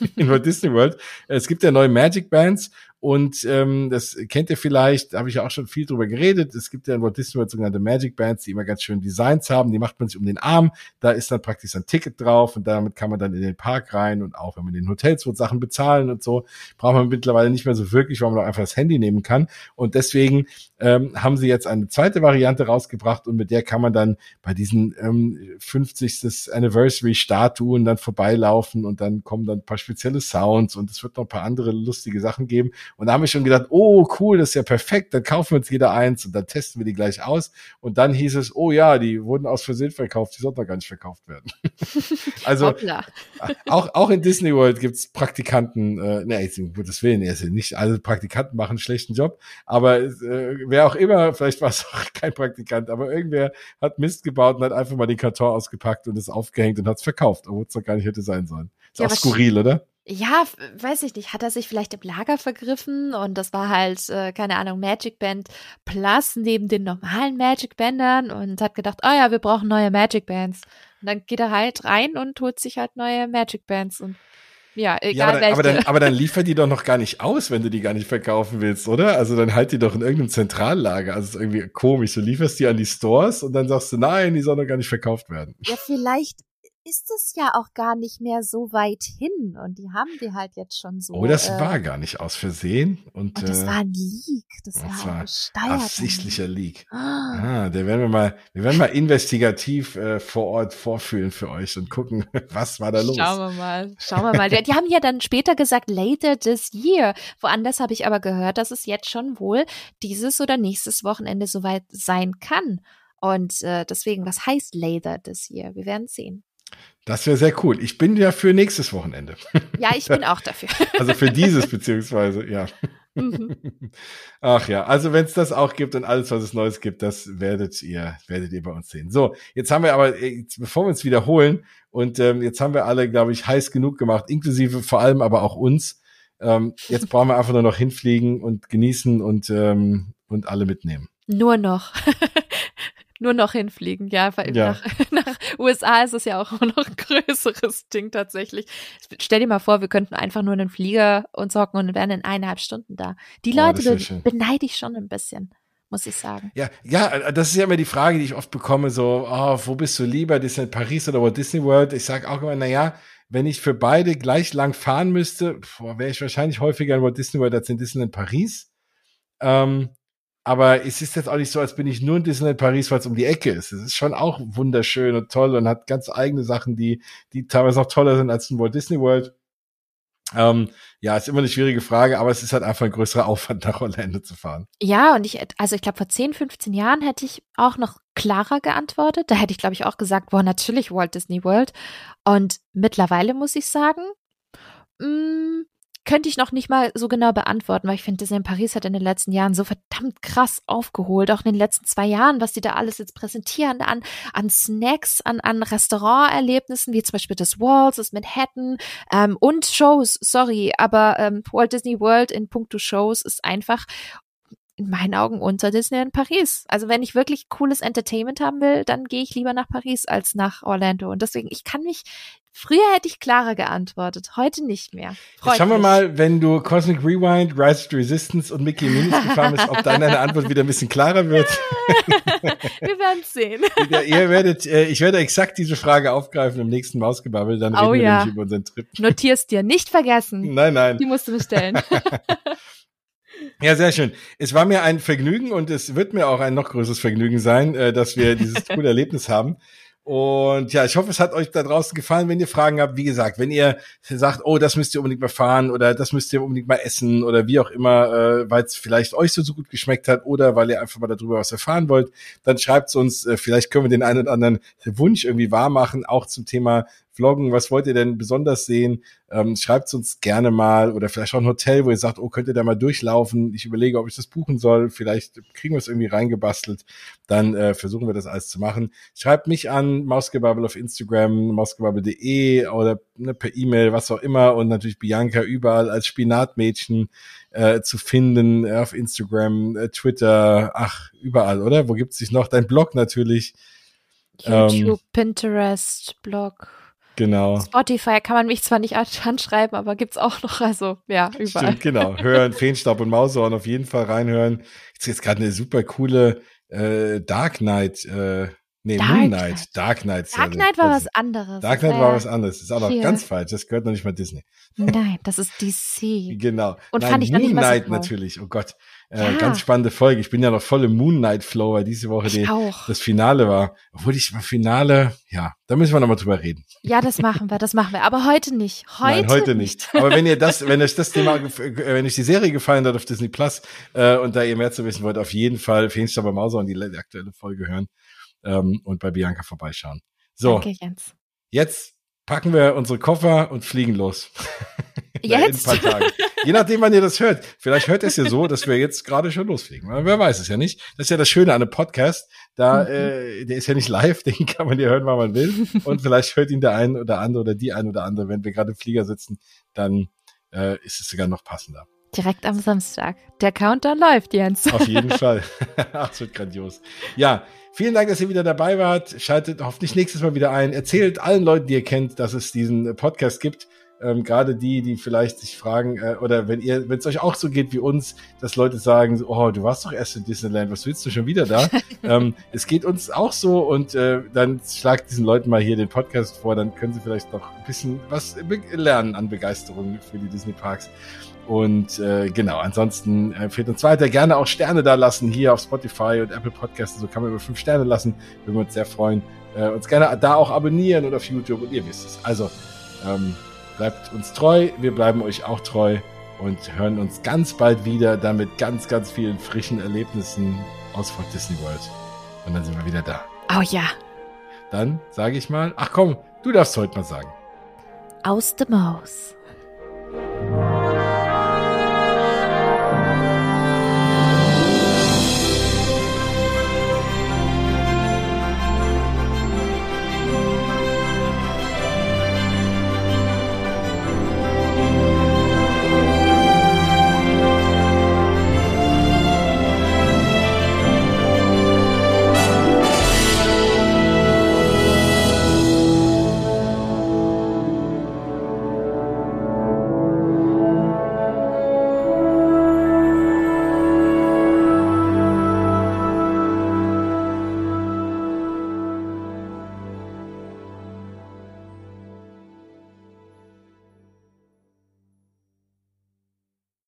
in Walt Disney World. Es gibt ja neue Magic Bands und ähm, das kennt ihr vielleicht, da habe ich ja auch schon viel drüber geredet. Es gibt ja in Walt Disney World sogenannte Magic Bands, die immer ganz schön Designs haben. Die macht man sich um den Arm. Da ist dann praktisch ein Ticket drauf und damit kann man dann in den Park rein und auch wenn man in den Hotels wird Sachen bezahlen und so, braucht man mittlerweile nicht mehr so wirklich, weil man auch einfach das Handy nehmen kann. Und deswegen ähm, haben sie jetzt eine zweite Variante rausgebracht und mit der kann man dann bei diesen ähm, 50. Anniversary Statuen dann vorbeilaufen und dann kommen dann ein paar spezielle Sounds und es wird noch ein paar andere lustige Sachen geben. Und da haben wir schon gedacht, oh cool, das ist ja perfekt, dann kaufen wir uns jeder eins und dann testen wir die gleich aus. Und dann hieß es, oh ja, die wurden aus Versehen verkauft, die sollten doch gar nicht verkauft werden. also auch, auch in Disney World gibt's Praktikanten, äh, ne, um Gottes Willen, also nicht alle Praktikanten machen einen schlechten Job, aber äh, wer auch immer, vielleicht war es auch kein Praktikant, aber irgendwer hat Mist gebaut und hat einfach mal den Karton ausgepackt und es aufgehängt und hat's verkauft, obwohl es doch gar nicht hätte sein sollen. Ist ja, auch skurril, oder? Ja, weiß ich nicht. Hat er sich vielleicht im Lager vergriffen und das war halt, äh, keine Ahnung, Magic Band Plus neben den normalen Magic Bandern und hat gedacht, oh ja, wir brauchen neue Magic Bands. Und dann geht er halt rein und holt sich halt neue Magic Bands und ja, egal ja, aber, welche. Aber dann, aber dann liefert die doch noch gar nicht aus, wenn du die gar nicht verkaufen willst, oder? Also dann halt die doch in irgendeinem Zentrallager. Also ist irgendwie komisch. Du lieferst die an die Stores und dann sagst du, nein, die soll noch gar nicht verkauft werden. Ja, vielleicht ist es ja auch gar nicht mehr so weit hin und die haben die halt jetzt schon so. Oh, das äh, war gar nicht aus Versehen und, und das äh, war ein Leak, das, das war, war absichtlicher Leak. Ah. ah, der werden wir mal, wir werden mal investigativ äh, vor Ort vorfühlen für euch und gucken, was war da los. Schauen wir mal, schauen wir mal. Die, die haben ja dann später gesagt later this year. Woanders habe ich aber gehört, dass es jetzt schon wohl dieses oder nächstes Wochenende soweit sein kann. Und äh, deswegen, was heißt later this year? Wir werden sehen. Das wäre sehr cool. Ich bin ja für nächstes Wochenende. Ja, ich bin auch dafür. Also für dieses beziehungsweise, ja. Mhm. Ach ja, also wenn es das auch gibt und alles, was es Neues gibt, das werdet ihr, werdet ihr bei uns sehen. So, jetzt haben wir aber, jetzt, bevor wir uns wiederholen, und ähm, jetzt haben wir alle, glaube ich, heiß genug gemacht, inklusive vor allem aber auch uns. Ähm, jetzt brauchen wir einfach nur noch hinfliegen und genießen und, ähm, und alle mitnehmen. Nur noch nur noch hinfliegen. Ja, weil ja. Nach, nach USA ist es ja auch noch ein größeres Ding tatsächlich. Stell dir mal vor, wir könnten einfach nur einen Flieger uns hocken und wären in eineinhalb Stunden da. Die oh, Leute be beneide ich schon ein bisschen muss ich sagen. Ja, ja, das ist ja immer die Frage, die ich oft bekomme, so, oh, wo bist du lieber, Disney Paris oder Walt Disney World? Ich sage auch immer, na ja, wenn ich für beide gleich lang fahren müsste, wäre ich wahrscheinlich häufiger in Walt Disney World als in Disneyland Paris. Ähm, aber es ist jetzt auch nicht so, als bin ich nur in Disneyland Paris, weil es um die Ecke ist. Es ist schon auch wunderschön und toll und hat ganz eigene Sachen, die, die teilweise auch toller sind als in Walt Disney World. Ähm, ja, ist immer eine schwierige Frage, aber es ist halt einfach ein größerer Aufwand, nach Orlando zu fahren. Ja, und ich, also ich glaube, vor 10, 15 Jahren hätte ich auch noch klarer geantwortet. Da hätte ich, glaube ich, auch gesagt, boah, natürlich Walt Disney World. Und mittlerweile muss ich sagen, mh, mm, könnte ich noch nicht mal so genau beantworten, weil ich finde, Disney in Paris hat in den letzten Jahren so verdammt krass aufgeholt, auch in den letzten zwei Jahren, was die da alles jetzt präsentieren an, an Snacks, an, an Restauranterlebnissen, wie zum Beispiel das Walls, das Manhattan ähm, und Shows, sorry, aber ähm, Walt Disney World in puncto Shows ist einfach in meinen Augen unter Disney in Paris. Also wenn ich wirklich cooles Entertainment haben will, dann gehe ich lieber nach Paris als nach Orlando. Und deswegen, ich kann mich, früher hätte ich klarer geantwortet, heute nicht mehr. Freut Schauen wir mal, wenn du Cosmic Rewind, Rise of Resistance und Mickey Minis gefahren bist, ob dann deine Antwort wieder ein bisschen klarer wird. wir werden sehen. ja, ihr werdet, äh, ich werde exakt diese Frage aufgreifen im nächsten Mausgebabbel, dann reden oh, wir ja. nämlich über unseren Trip. Notierst dir, nicht vergessen. Nein, nein. Die musst du bestellen. Ja, sehr schön. Es war mir ein Vergnügen und es wird mir auch ein noch größeres Vergnügen sein, äh, dass wir dieses coole Erlebnis haben. Und ja, ich hoffe, es hat euch da draußen gefallen. Wenn ihr Fragen habt, wie gesagt, wenn ihr sagt, oh, das müsst ihr unbedingt mal fahren oder das müsst ihr unbedingt mal essen oder wie auch immer, äh, weil es vielleicht euch so, so gut geschmeckt hat oder weil ihr einfach mal darüber was erfahren wollt, dann schreibt es uns. Äh, vielleicht können wir den einen oder anderen Wunsch irgendwie wahr machen, auch zum Thema Vloggen. Was wollt ihr denn besonders sehen? Ähm, Schreibt uns gerne mal oder vielleicht auch ein Hotel, wo ihr sagt, oh, könnt ihr da mal durchlaufen? Ich überlege, ob ich das buchen soll. Vielleicht kriegen wir es irgendwie reingebastelt. Dann äh, versuchen wir das alles zu machen. Schreibt mich an, Mausgebabbel auf Instagram, mausgebabbel.de oder ne, per E-Mail, was auch immer. Und natürlich Bianca überall als Spinatmädchen äh, zu finden äh, auf Instagram, äh, Twitter, ach, überall, oder? Wo gibt es sich noch? Dein Blog natürlich. YouTube, ähm, Pinterest, Blog. Genau. Spotify kann man mich zwar nicht anschreiben, aber gibt's auch noch, also ja, überall. Stimmt, genau. Hören, Feenstaub und Maushorn auf jeden Fall reinhören. Jetzt ist gerade eine super coole äh, Dark Knight, äh, nee, Dark Moon Knight. Dark Knight. Dark Knight war was anderes. Dark Knight war was anderes. Das ist auch noch ganz falsch. Das gehört noch nicht mal Disney. Nein, das ist DC. Genau. Und Nein, fand ich Moon Knight natürlich. Oh Gott. Äh, ja. Ganz spannende Folge. Ich bin ja noch voll im Moon Knight Flow, weil diese Woche die, das Finale war. Obwohl ich mal Finale, ja, da müssen wir nochmal drüber reden. Ja, das machen wir, das machen wir. Aber heute nicht. Heute, Nein, heute nicht. nicht. Aber wenn ihr das, wenn euch das Thema, wenn euch die Serie gefallen hat auf Disney Plus äh, und da ihr mehr zu wissen wollt, auf jeden Fall Feenstaber Mauser und die aktuelle Folge hören ähm, und bei Bianca vorbeischauen. So. Danke, Jens. Jetzt packen wir unsere Koffer und fliegen los. Jetzt? In ein paar Tagen. Je nachdem, wann ihr das hört. Vielleicht hört es ja so, dass wir jetzt gerade schon losfliegen. Wer weiß es ja nicht. Das ist ja das Schöne an einem Podcast. Da, mhm. äh, der ist ja nicht live, den kann man ja hören, wann man will. Und vielleicht hört ihn der ein oder andere oder die ein oder andere, wenn wir gerade im Flieger sitzen, dann äh, ist es sogar noch passender. Direkt am Samstag. Der Countdown läuft, Jens. Auf jeden Fall. Ach, es wird grandios. Ja, vielen Dank, dass ihr wieder dabei wart. Schaltet hoffentlich nächstes Mal wieder ein. Erzählt allen Leuten, die ihr kennt, dass es diesen Podcast gibt. Ähm, Gerade die, die vielleicht sich fragen, äh, oder wenn ihr, wenn es euch auch so geht wie uns, dass Leute sagen, oh, du warst doch erst in Disneyland, was willst du schon wieder da? ähm, es geht uns auch so und äh, dann schlagt diesen Leuten mal hier den Podcast vor, dann können sie vielleicht noch ein bisschen was lernen an Begeisterung für die Disney Parks. Und äh, genau, ansonsten äh, fehlt uns weiter. Gerne auch Sterne da lassen hier auf Spotify und Apple Podcasts. So kann man über fünf Sterne lassen. Würden wir uns sehr freuen. Äh, uns gerne da auch abonnieren und auf YouTube und ihr wisst es. Also ähm, bleibt uns treu, wir bleiben euch auch treu und hören uns ganz bald wieder, damit ganz, ganz vielen frischen Erlebnissen aus Walt Disney World. Und dann sind wir wieder da. Oh ja. Dann sage ich mal, ach komm, du darfst heute mal sagen. Aus der Maus.